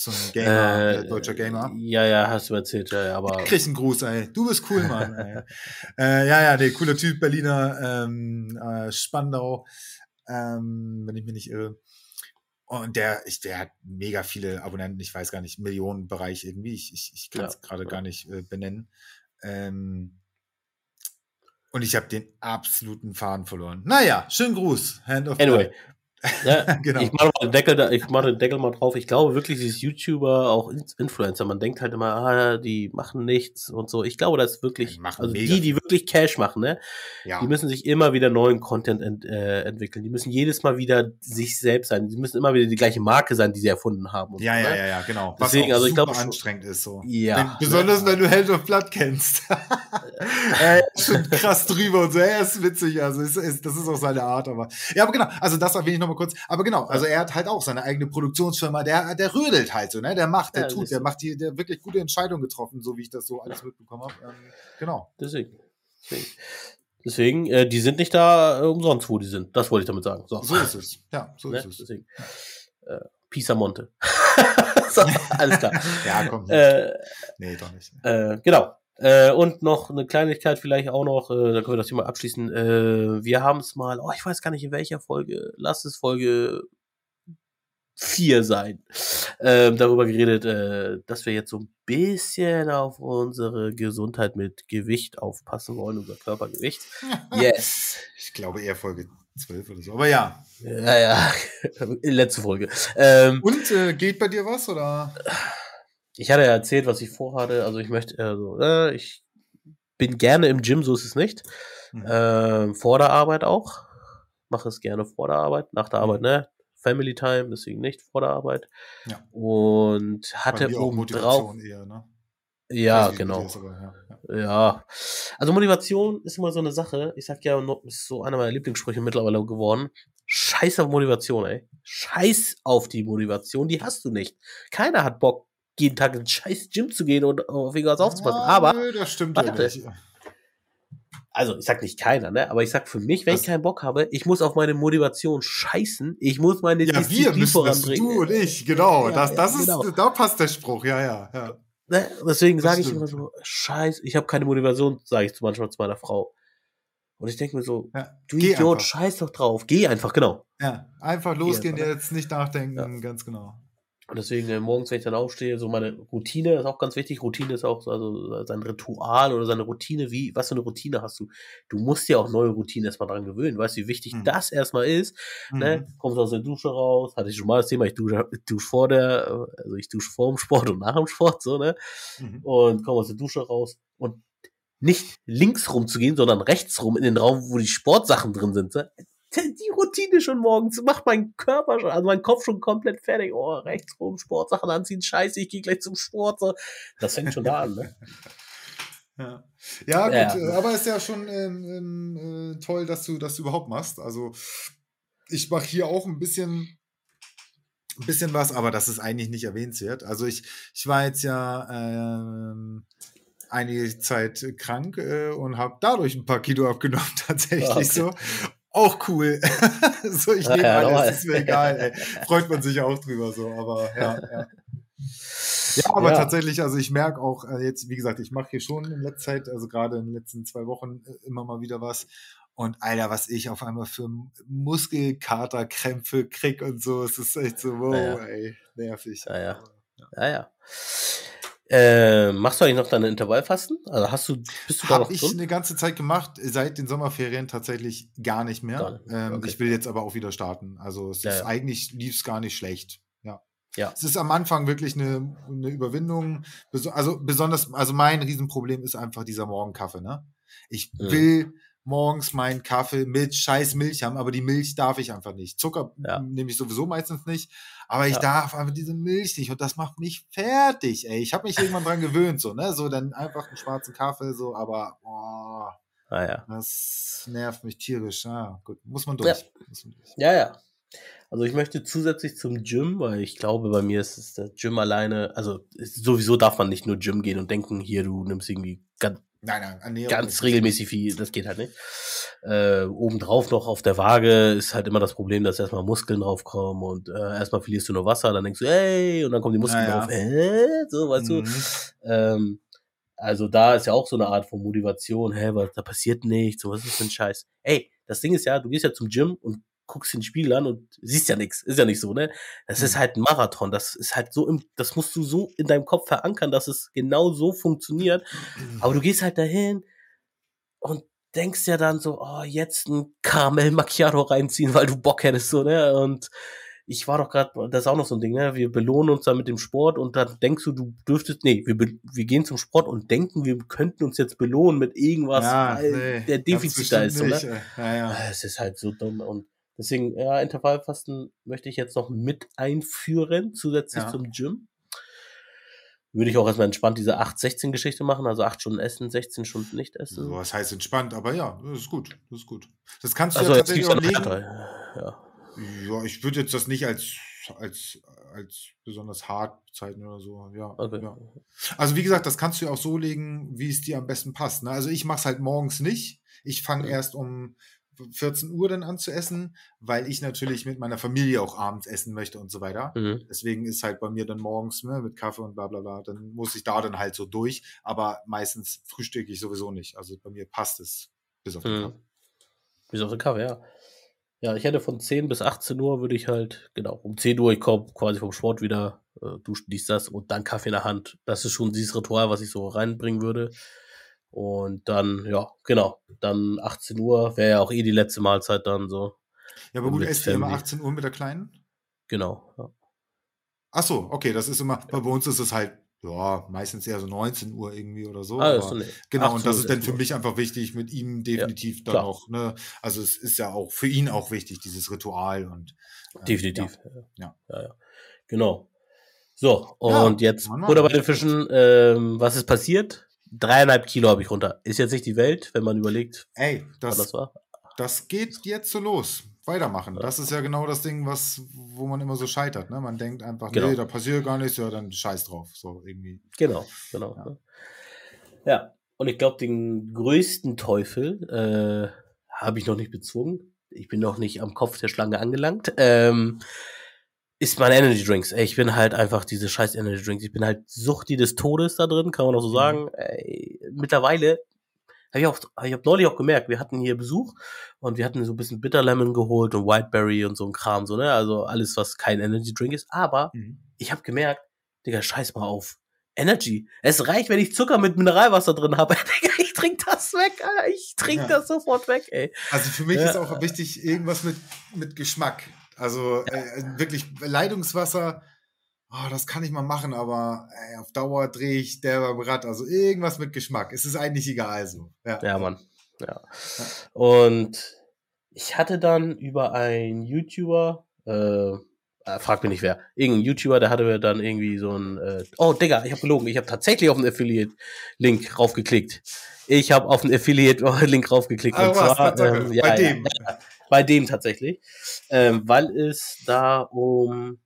So ein Gamer, äh, deutscher Gamer. Ja, ja, hast du erzählt, ja, ja, aber. Krieg einen Gruß, ey. Du bist cool, Mann. äh, ja, ja, nee, cooler Typ, Berliner, ähm, äh, Spandau, ähm, wenn ich mich nicht irre. Und der, ich, der hat mega viele Abonnenten, ich weiß gar nicht, Millionenbereich irgendwie. Ich, ich, ich kann es Ja, gerade ja. gar nicht äh, benennen. Ähm, und ich habe den absoluten Faden verloren. Naja, schönen Gruß. Hand of Anyway. Ja, Genau. Ich mache den Deckel da, ich mache den Deckel mal drauf. Ich glaube wirklich, dieses YouTuber, auch In- Influencer, man denkt halt immer, ah, die machen nichts und so. Ich glaube, das ist wirklich, also mega die, die wirklich Cash machen, ne? Ja. Die müssen sich immer wieder neuen Content ent, äh, entwickeln. Die müssen jedes Mal wieder sich selbst sein. Die müssen immer wieder die gleiche Marke sein, die sie erfunden haben. Ja, so, ja, ne? ja, ja, genau. Deswegen, Was auch also ich super glaube anstrengend ist so. Ja. Wenn, besonders wenn du Held of Blood kennst. er ist schon krass drüber und so, er ist witzig, also ist, ist, das ist auch seine Art, aber. Ja, aber genau, also das erwähne ich nochmal kurz. Aber genau, also er hat halt auch seine eigene Produktionsfirma, der, der rödelt halt so, ne? Der macht, der Ja, tut, der macht die, der wirklich gute Entscheidungen getroffen, so wie ich das so alles mitbekommen habe. Ähm, genau. Deswegen. Deswegen, Deswegen äh, die sind nicht da äh, umsonst, wo die sind. Das wollte ich damit sagen. So, So ist es. Ja, so ne? ist es. Deswegen. Äh, Pisa-Monte. so, alles klar. Ja, komm. Äh, nee, doch nicht. Äh, genau. Äh, und noch eine Kleinigkeit vielleicht auch noch, äh, da können wir das Thema abschließen. Äh, wir haben es mal, oh, ich weiß gar nicht in welcher Folge, lass es Folge 4 sein, ähm, darüber geredet, äh, dass wir jetzt so ein bisschen auf unsere Gesundheit mit Gewicht aufpassen wollen, unser Körpergewicht. Yes. Ich glaube eher Folge 12 oder so. Aber ja. Ja, ja. Letzte Folge. Ähm, Und äh, geht bei dir was oder? Ich hatte ja erzählt, was ich vorhatte. Also ich möchte, also, äh, ich bin gerne im Gym, so ist es nicht. Mhm. Ähm, vor der Arbeit auch. Mache es gerne vor der Arbeit, nach der Arbeit, ne? Family Time, deswegen nicht vor der Arbeit. Ja. Und hatte oben drauf. Eher, ne? Ja, genau. aber ja, ja. Also Motivation ist immer so eine Sache. Ich sag ja, ist so einer meiner Lieblingssprüche mittlerweile geworden. Scheiß auf Motivation, ey. Scheiß auf die Motivation, die hast du nicht. Keiner hat Bock, jeden Tag ins scheiß Gym zu gehen und auf irgendwas aufzupassen. Ah, Aber, nö, das stimmt ja warte. nicht. also ich sag nicht keiner, ne? Aber ich sag für mich, wenn Das- ich keinen Bock habe, ich muss auf meine Motivation scheißen. Ich muss meine Ja, wir Disziplin müssen das, voranbringen. du und ich, genau. Ja, das, ja, das ist, genau. da passt der Spruch, ja, ja, ja. Ne? Deswegen Das sage ich immer so, scheiß, ich habe keine Motivation, sage ich manchmal zu meiner Frau. Und ich denke mir so, ja. du Idiot, scheiß doch drauf. Geh einfach, genau. Ja, einfach losgehen, einfach, ne? jetzt nicht nachdenken, Ja. ganz genau. Und deswegen äh, morgens, wenn ich dann aufstehe, so meine Routine ist auch ganz wichtig. Routine ist auch so, also sein Ritual oder seine Routine. Wie, was für eine Routine hast du? Du musst dir auch neue Routinen erstmal dran gewöhnen. Weißt du, wie wichtig Mhm. das erstmal ist? Ne? Mhm. Kommst aus der Dusche raus, hatte ich schon mal das Thema, ich dusche, dusche vor der, also ich dusche vor dem Sport und nach dem Sport, so, ne? Mhm. und komme aus der Dusche raus und nicht links rum zu gehen, sondern rechts rum in den Raum, wo die Sportsachen drin sind. so. Die Routine schon morgens macht mein Körper schon, also mein Kopf schon komplett fertig. Oh, rechts rum, Sportsachen anziehen, scheiße, ich gehe gleich zum Sport. So. Das fängt schon da an, ne? Ja, ja gut, Ja. äh, aber ist ja schon ähm, ähm, äh, toll, dass du das überhaupt machst. Also ich mache hier auch ein bisschen, ein bisschen was, aber das ist eigentlich nicht erwähnenswert. Also ich, ich war jetzt ja ähm, einige Zeit krank äh, und habe dadurch ein paar Kilo abgenommen, tatsächlich Ah, okay. so. Auch cool. so, ich nehme ja, alles, ist mir egal. Ey. Freut man sich auch drüber so, aber ja, ja. Ja, aber Ja. tatsächlich, also ich merke auch äh, jetzt, wie gesagt, ich mache hier schon in letzter Zeit, also gerade in den letzten zwei Wochen äh, immer mal wieder was. Und Alter, was ich auf einmal für Muskelkaterkrämpfe krieg und so, es ist echt so, wow, Ja, ja. ey, nervig. Ja, ja. Ja, ja. Äh, machst du eigentlich noch deine Intervallfasten? Also hast du, bist du da Habe ich drin? eine ganze Zeit gemacht, seit den Sommerferien tatsächlich gar nicht mehr. Gar nicht Ähm, okay. Ich will jetzt aber auch wieder starten. Also es Ja, ist ja. eigentlich lief es gar nicht schlecht. Ja. Ja. Es ist am Anfang wirklich eine, eine Überwindung. Also besonders, also mein Riesenproblem ist einfach dieser Morgenkaffee, ne? Ich Mhm. Morgens meinen Kaffee mit scheiß Milch haben, aber die Milch darf ich einfach nicht. Zucker Ja. nehme ich sowieso meistens nicht, aber ich Ja. darf einfach diese Milch nicht und das macht mich fertig, ey. Ich habe mich irgendwann dran gewöhnt, so, ne? So dann einfach einen schwarzen Kaffee, so, aber boah, Ah, ja. das nervt mich tierisch. Ja, gut, muss man Ja. durch. Muss man durch. Ja, ja. Also ich möchte zusätzlich zum Gym, weil ich glaube, bei mir ist es der Gym alleine, also sowieso darf man nicht nur Gym gehen und denken, hier, du nimmst irgendwie ganz, Nein, nein, Ernährung ganz regelmäßig viel, das geht halt nicht. Äh, obendrauf noch auf der Waage ist halt immer das Problem, dass erstmal Muskeln draufkommen und äh, erstmal verlierst du nur Wasser, dann denkst du, ey, und dann kommen die Muskeln Ja, ja. drauf, äh, so, weißt du. Mhm. Ähm, also da ist ja auch so eine Art von Motivation, hä, was, da passiert nichts, so, was ist ein Scheiß? Ey, das Ding ist ja, du gehst ja zum Gym und guckst den Spiegel an und siehst ja nichts, ist ja nicht so, ne? Das ist Mhm. halt ein Marathon, das ist halt so im, das musst du so in deinem Kopf verankern, dass es genau so funktioniert. Aber du gehst halt dahin und denkst ja dann so, oh, jetzt ein Karamell Macchiato reinziehen, weil du Bock hättest, so, ne? Und ich war doch gerade, das ist auch noch so ein Ding, ne? Wir belohnen uns dann mit dem Sport und dann denkst du, du dürftest, nee, wir, wir gehen zum Sport und denken, wir könnten uns jetzt belohnen mit irgendwas, weil nee, der Defizit da ist, so, ne? ey. Ja, ja. Es ist halt so dumm und deswegen, ja, Intervallfasten möchte ich jetzt noch mit einführen, zusätzlich Ja. zum Gym. Würde ich auch erstmal entspannt diese 8-16-Geschichte machen, also 8 Stunden essen, 16 Stunden nicht essen. So, was heißt entspannt, aber ja, das ist gut. Das ist gut. Das kannst du Also ja tatsächlich ja auch legen. Ja. Ja, ich würde jetzt das nicht als, als, als besonders hart bezeichnen oder so. Ja, Okay. ja. Also wie gesagt, das kannst du ja auch so legen, wie es dir am besten passt. Ne? Also ich mache es halt morgens nicht. Ich fange Mhm. erst um 14 Uhr dann an zu essen, weil ich natürlich mit meiner Familie auch abends essen möchte und so weiter. Mhm. Deswegen ist halt bei mir dann morgens ne, mit Kaffee und bla bla bla, dann muss ich da dann halt so durch. Aber meistens frühstücke ich sowieso nicht. Also bei mir passt es bis auf den Mhm. Kaffee. Bis auf den Kaffee, ja. Ja, ich hätte von 10 bis 18 Uhr würde ich halt, genau, um 10 Uhr, ich komme quasi vom Sport wieder, äh, duschen, dies, das und dann Kaffee in der Hand. Das ist schon dieses Ritual, was ich so reinbringen würde. Und dann, ja, genau, dann 18 Uhr wäre ja auch eh die letzte Mahlzeit dann so. Ja, aber gut, esst ihr immer Family. 18 Uhr mit der Kleinen? Genau. Ja. Ach so, okay, das ist immer, bei uns ist es halt, ja, meistens eher so 19 Uhr irgendwie oder so. Ah, aber, ist nee. genau, 18 und das ist dann für mich einfach wichtig, mit ihm definitiv dann klar. auch, ne, also es ist ja auch für ihn auch wichtig, dieses Ritual und äh, Definitiv. Ja. ja. ja, ja. Genau. So, und Ja, jetzt Butter bei den Fischen. Ähm, was ist passiert? Dreieinhalb Kilo habe ich runter. Ist jetzt nicht die Welt, wenn man überlegt, Ey, was das, das war. das geht jetzt so los. Weitermachen. Das ist ja genau das Ding, was, wo man immer so scheitert. Ne? Man denkt einfach, Genau. nee, da passiert gar nichts, ja, dann scheiß drauf. So irgendwie. Genau, genau. Ja. Ja, ja. und ich glaube, den größten Teufel äh, habe ich noch nicht bezwungen. Ich bin noch nicht am Kopf der Schlange angelangt. Ähm, ist meine Energy Drinks. Ey, ich bin halt einfach diese scheiß Energy Drinks. Ich bin halt Suchti des Todes da drin, kann man auch so Mhm. sagen. Ey, mittlerweile habe ich auch, ich habe neulich auch gemerkt, wir hatten hier Besuch und wir hatten so ein bisschen Bitter Lemon geholt und Whiteberry und so ein Kram, so, ne? Also alles, was kein Energy Drink ist. Aber ich habe gemerkt, Digga, scheiß mal auf. Energy. Es reicht, wenn ich Zucker mit Mineralwasser drin habe. Digga, ich trink das weg, Alter. Ich trink Ja. das sofort weg, ey. Also für mich Ja. ist auch wichtig, irgendwas mit, mit Geschmack. Also äh, wirklich Leitungswasser, oh, das kann ich mal machen, aber ey, auf Dauer drehe ich der beim Rad. Also irgendwas mit Geschmack. Es ist eigentlich egal so. Ja, Ja, Mann. Ja. Und ich hatte dann über einen YouTuber, äh, äh, frag mich nicht wer, irgendein YouTuber, der hatte mir dann irgendwie so ein, äh, oh Digga, ich habe gelogen, ich habe tatsächlich auf den Affiliate-Link raufgeklickt. Ich habe auf den Affiliate-Link raufgeklickt. Ah, und was, zwar, ähm, ja, bei ja, dem. Ja, bei dem tatsächlich. Ähm, weil es da um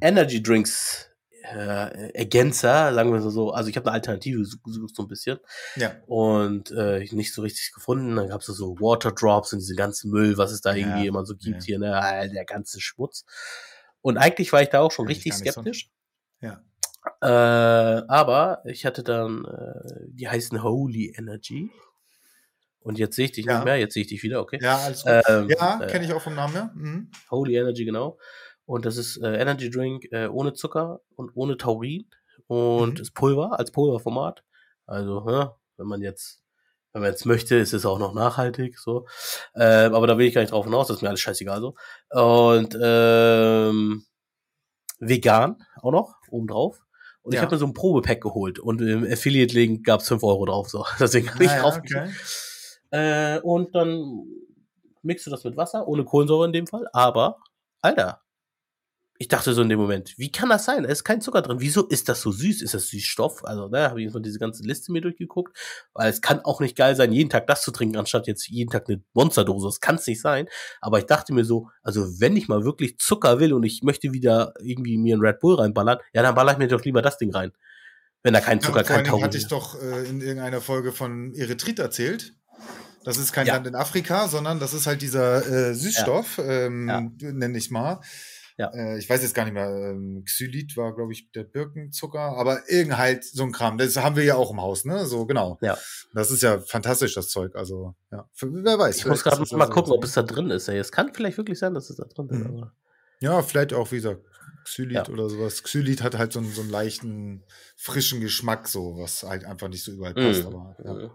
Energy Drinks äh, Ergänzer, sagen wir so, also ich habe eine Alternative gesucht, so ein bisschen Ja. und äh, nicht so richtig gefunden. Dann gab's es so Water Drops und diese ganzen Müll, was es da Ja, irgendwie immer so gibt ja. hier, ne, Ah, der ganze Schmutz. Und eigentlich war ich da auch schon Kann ich richtig nicht so- skeptisch. Ja. Äh, aber ich hatte dann, äh, die heißen Holy Energy. Und jetzt sehe ich dich Ja. nicht mehr, jetzt sehe ich dich wieder, okay. Ja, alles gut. Ähm, ja, äh, kenne ich auch vom Namen her. Mhm. Holy Energy, genau. Und das ist äh, Energy Drink äh, ohne Zucker und ohne Taurin und Mhm. ist Pulver als Pulverformat. Also, ne, wenn man jetzt, wenn man jetzt möchte, ist es auch noch nachhaltig, so. Ähm, aber da will ich gar nicht drauf hinaus, das ist mir alles scheißegal so. Und ähm, vegan auch noch obendrauf. Und ich Ja. habe mir so ein Probepack geholt und im Affiliate-Link gab's 5 Euro drauf. So. Deswegen habe ich Ah, ja, okay. Äh, und dann mixt du das mit Wasser, ohne Kohlensäure in dem Fall. Aber, Alter, ich dachte so in dem Moment, wie kann das sein? Da ist kein Zucker drin. Wieso ist das so süß? Ist das Süßstoff? Also, ne, habe ich so diese ganze Liste mir durchgeguckt. Weil es kann auch nicht geil sein, jeden Tag das zu trinken, anstatt jetzt jeden Tag eine Monsterdose. Das kann es nicht sein. Aber ich dachte mir so, also wenn ich mal wirklich Zucker will und ich möchte wieder irgendwie mir einen Red Bull reinballern, ja, dann baller ich mir doch lieber das Ding rein. Wenn da kein Ja, Zucker, vor kein Taurin hatte ich doch äh, in irgendeiner Folge von Erythrit erzählt. Das ist kein Ja. Land in Afrika, sondern das ist halt dieser äh, Süßstoff, ähm, Ja. nenne ich mal. Ja. Äh, ich weiß jetzt gar nicht mehr, ähm, Xylit war, glaube ich, der Birkenzucker, aber irgend halt so ein Kram. Das haben wir ja auch im Haus, ne? So, genau. Ja. Das ist ja fantastisch, das Zeug. Also, ja. Für, wer weiß. Ich muss gerade mal ja so- gucken, ob es da drin ist. Ey. Es kann vielleicht wirklich sein, dass es da drin ist. Mhm. Ja, vielleicht auch, wie gesagt, Xylit Ja. oder sowas. Xylit hat halt so einen, so einen leichten, frischen Geschmack, so, was halt einfach nicht so überall passt. Mhm. Aber, ja.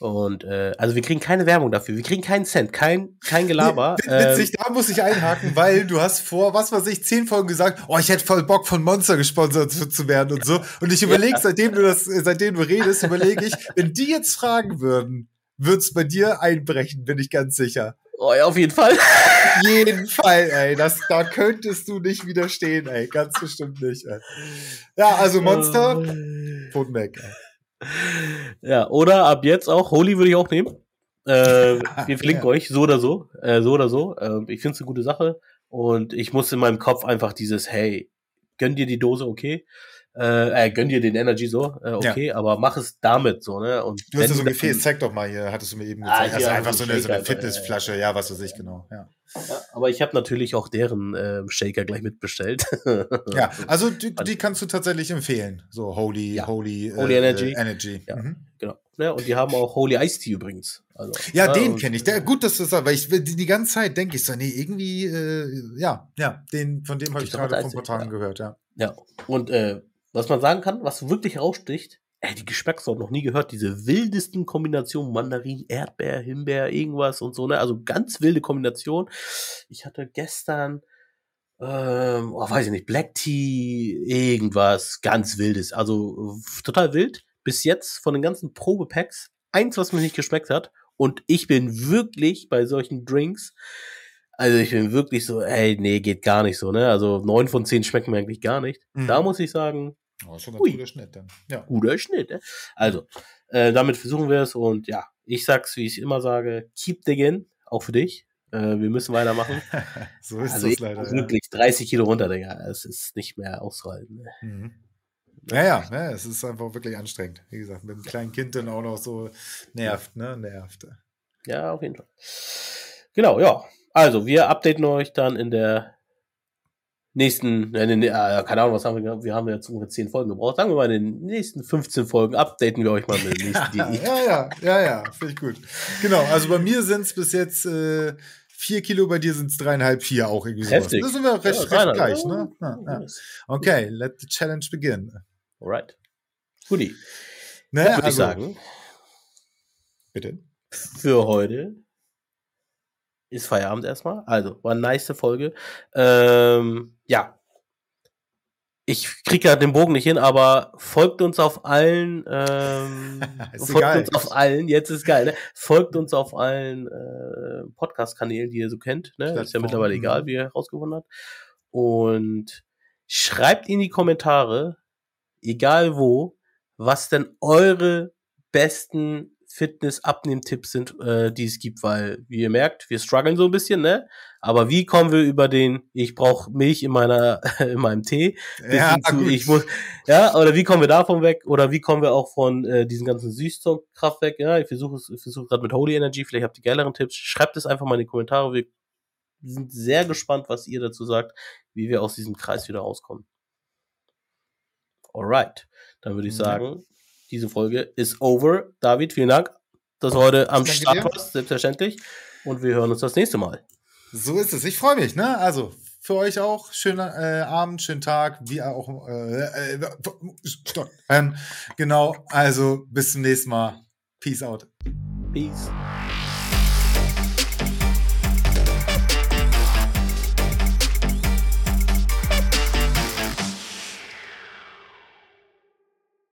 Und äh, also wir kriegen keine Werbung dafür, wir kriegen keinen Cent, kein, kein Gelaber. Nee, ähm, Witzig, da muss ich einhaken, weil du hast vor, was weiß ich, zehn Folgen gesagt, oh, ich hätte voll Bock von Monster gesponsert zu, werden und so. Und ich überlege, seitdem du das, seitdem du redest, überlege ich, wenn die jetzt fragen würden, wird's bei dir einbrechen, bin ich ganz sicher. oh, ja, auf jeden Fall. jeden Fall, ey. Das, da könntest du nicht widerstehen, ey. Ganz bestimmt nicht, ey. Ja, also Monster, Pfoten weg, ey. Ja, oder ab jetzt auch, Holy würde ich auch nehmen. Äh, wir verlinken Ja. euch, so oder so, äh, so oder so. Äh, ich finde es eine gute Sache. Und ich muss in meinem Kopf einfach dieses, hey, gönn dir die Dose, okay. Äh, äh, gönn dir den Energy so, äh, okay, aber mach es damit so, ne? Und Du hast ja so ein Gefäß, zeig doch mal hier, hattest du mir eben Ah, gezeigt. hier also hab einfach so eine, so eine Shaker, Fitnessflasche, ja, was weiß ich genau. Ja, Ja, aber ich habe natürlich auch deren ähm, Shaker gleich mitbestellt. ja also die, die kannst du tatsächlich empfehlen. So Holy, Ja. Holy, Holy Energy. Äh, Energy. Ja. Mhm. genau. Ne? Und die haben auch Holy Ice Tea übrigens. Also, Ja, ne? den kenne ich. Der, gut, dass du das sagst, weil ich die, die ganze Zeit denke ich so, nee, irgendwie, äh, ja, ja, den, von dem habe ich gerade vor ein paar Tagen ja. gehört, ja. Ja, und äh, was man sagen kann, was wirklich heraussticht, ey, die Geschmackssorten noch nie gehört, diese wildesten Kombinationen, Mandarin, Erdbeer, Himbeer, irgendwas und so, ne? Also ganz wilde Kombination. Ich hatte gestern, ähm, oh, weiß ich nicht, Black Tea, irgendwas, ganz wildes. Also total wild. Bis jetzt von den ganzen Probepacks, eins, was mir nicht geschmeckt hat. Und ich bin wirklich bei solchen Drinks Also ich bin wirklich so, ey, nee, geht gar nicht so, ne? Also neun von zehn schmecken mir eigentlich gar nicht. Mhm. Da muss ich sagen, Oh, schon ein guter Schnitt dann. Ja. guter Schnitt. Ne? Also, äh, damit versuchen wir es und ja, ich sag's, wie ich immer sage, keep digging, auch für dich. Äh, wir müssen weitermachen. so ist also das leider. muss Ja. wirklich 30 Kilo runter, Digga. Es ist nicht mehr auszuhalten. Ne? Mhm. Naja, ne, es ist einfach wirklich anstrengend. Wie gesagt, mit einem kleinen Kind dann auch noch so nervt, ne? Nervt. Ja, auf jeden Fall. Genau, ja. Also, wir updaten euch dann in der nächsten, äh, äh, keine Ahnung, was haben wir? Wir haben jetzt ungefähr 10 Folgen gebraucht. Sagen wir mal, in den nächsten 15 Folgen updaten wir euch mal mit den nächsten Ja, ja, ja, ja, ja finde ich gut. Genau, also bei mir sind es bis jetzt äh, vier Kilo, bei dir sind es dreieinhalb, vier auch irgendwie sowas. Heftig. Das sind wir recht, Ja, recht gleich, ne? Ja, ja. Okay, let the challenge begin. Alright. Guti. Ne, Würde ich also, sagen, Bitte. für heute ist Feierabend erstmal. Also, war eine nice Folge. Ähm, ja. Ich krieg ja den Bogen nicht hin, aber folgt uns auf allen, ähm, folgt egal. uns auf allen, jetzt ist geil, ne? Folgt uns auf allen äh, Podcast-Kanälen, die ihr so kennt, ne? Ist ja mittlerweile egal, mhm. wie ihr herausgefunden habt. Und schreibt in die Kommentare, egal wo, was denn eure besten Fitness-Abnehm-Tipps sind, äh, die es gibt, weil, wie ihr merkt, wir strugglen so ein bisschen, ne? Aber wie kommen wir über den, ich brauche Milch in meiner, in meinem Tee, bis Ja, zu, gut. ich muss, ja, oder wie kommen wir davon weg? Oder wie kommen wir auch von äh, diesen ganzen Süßstoffkraft weg? Ja, ich versuche es, ich versuche gerade mit Holy Energy, vielleicht habt ihr geileren Tipps. Schreibt es einfach mal in die Kommentare. Wir sind sehr gespannt, was ihr dazu sagt, wie wir aus diesem Kreis wieder rauskommen. Alright, dann würde ich Ja. sagen, diese Folge ist over. David, vielen Dank, dass du heute am Start dir. warst, selbstverständlich. Und wir hören uns das nächste Mal. So ist es. Ich freue mich, ne? Also, für euch auch. Schönen äh, Abend, schönen Tag, wie auch. Äh, äh, ähm, genau, also bis zum nächsten Mal. Peace out. Peace.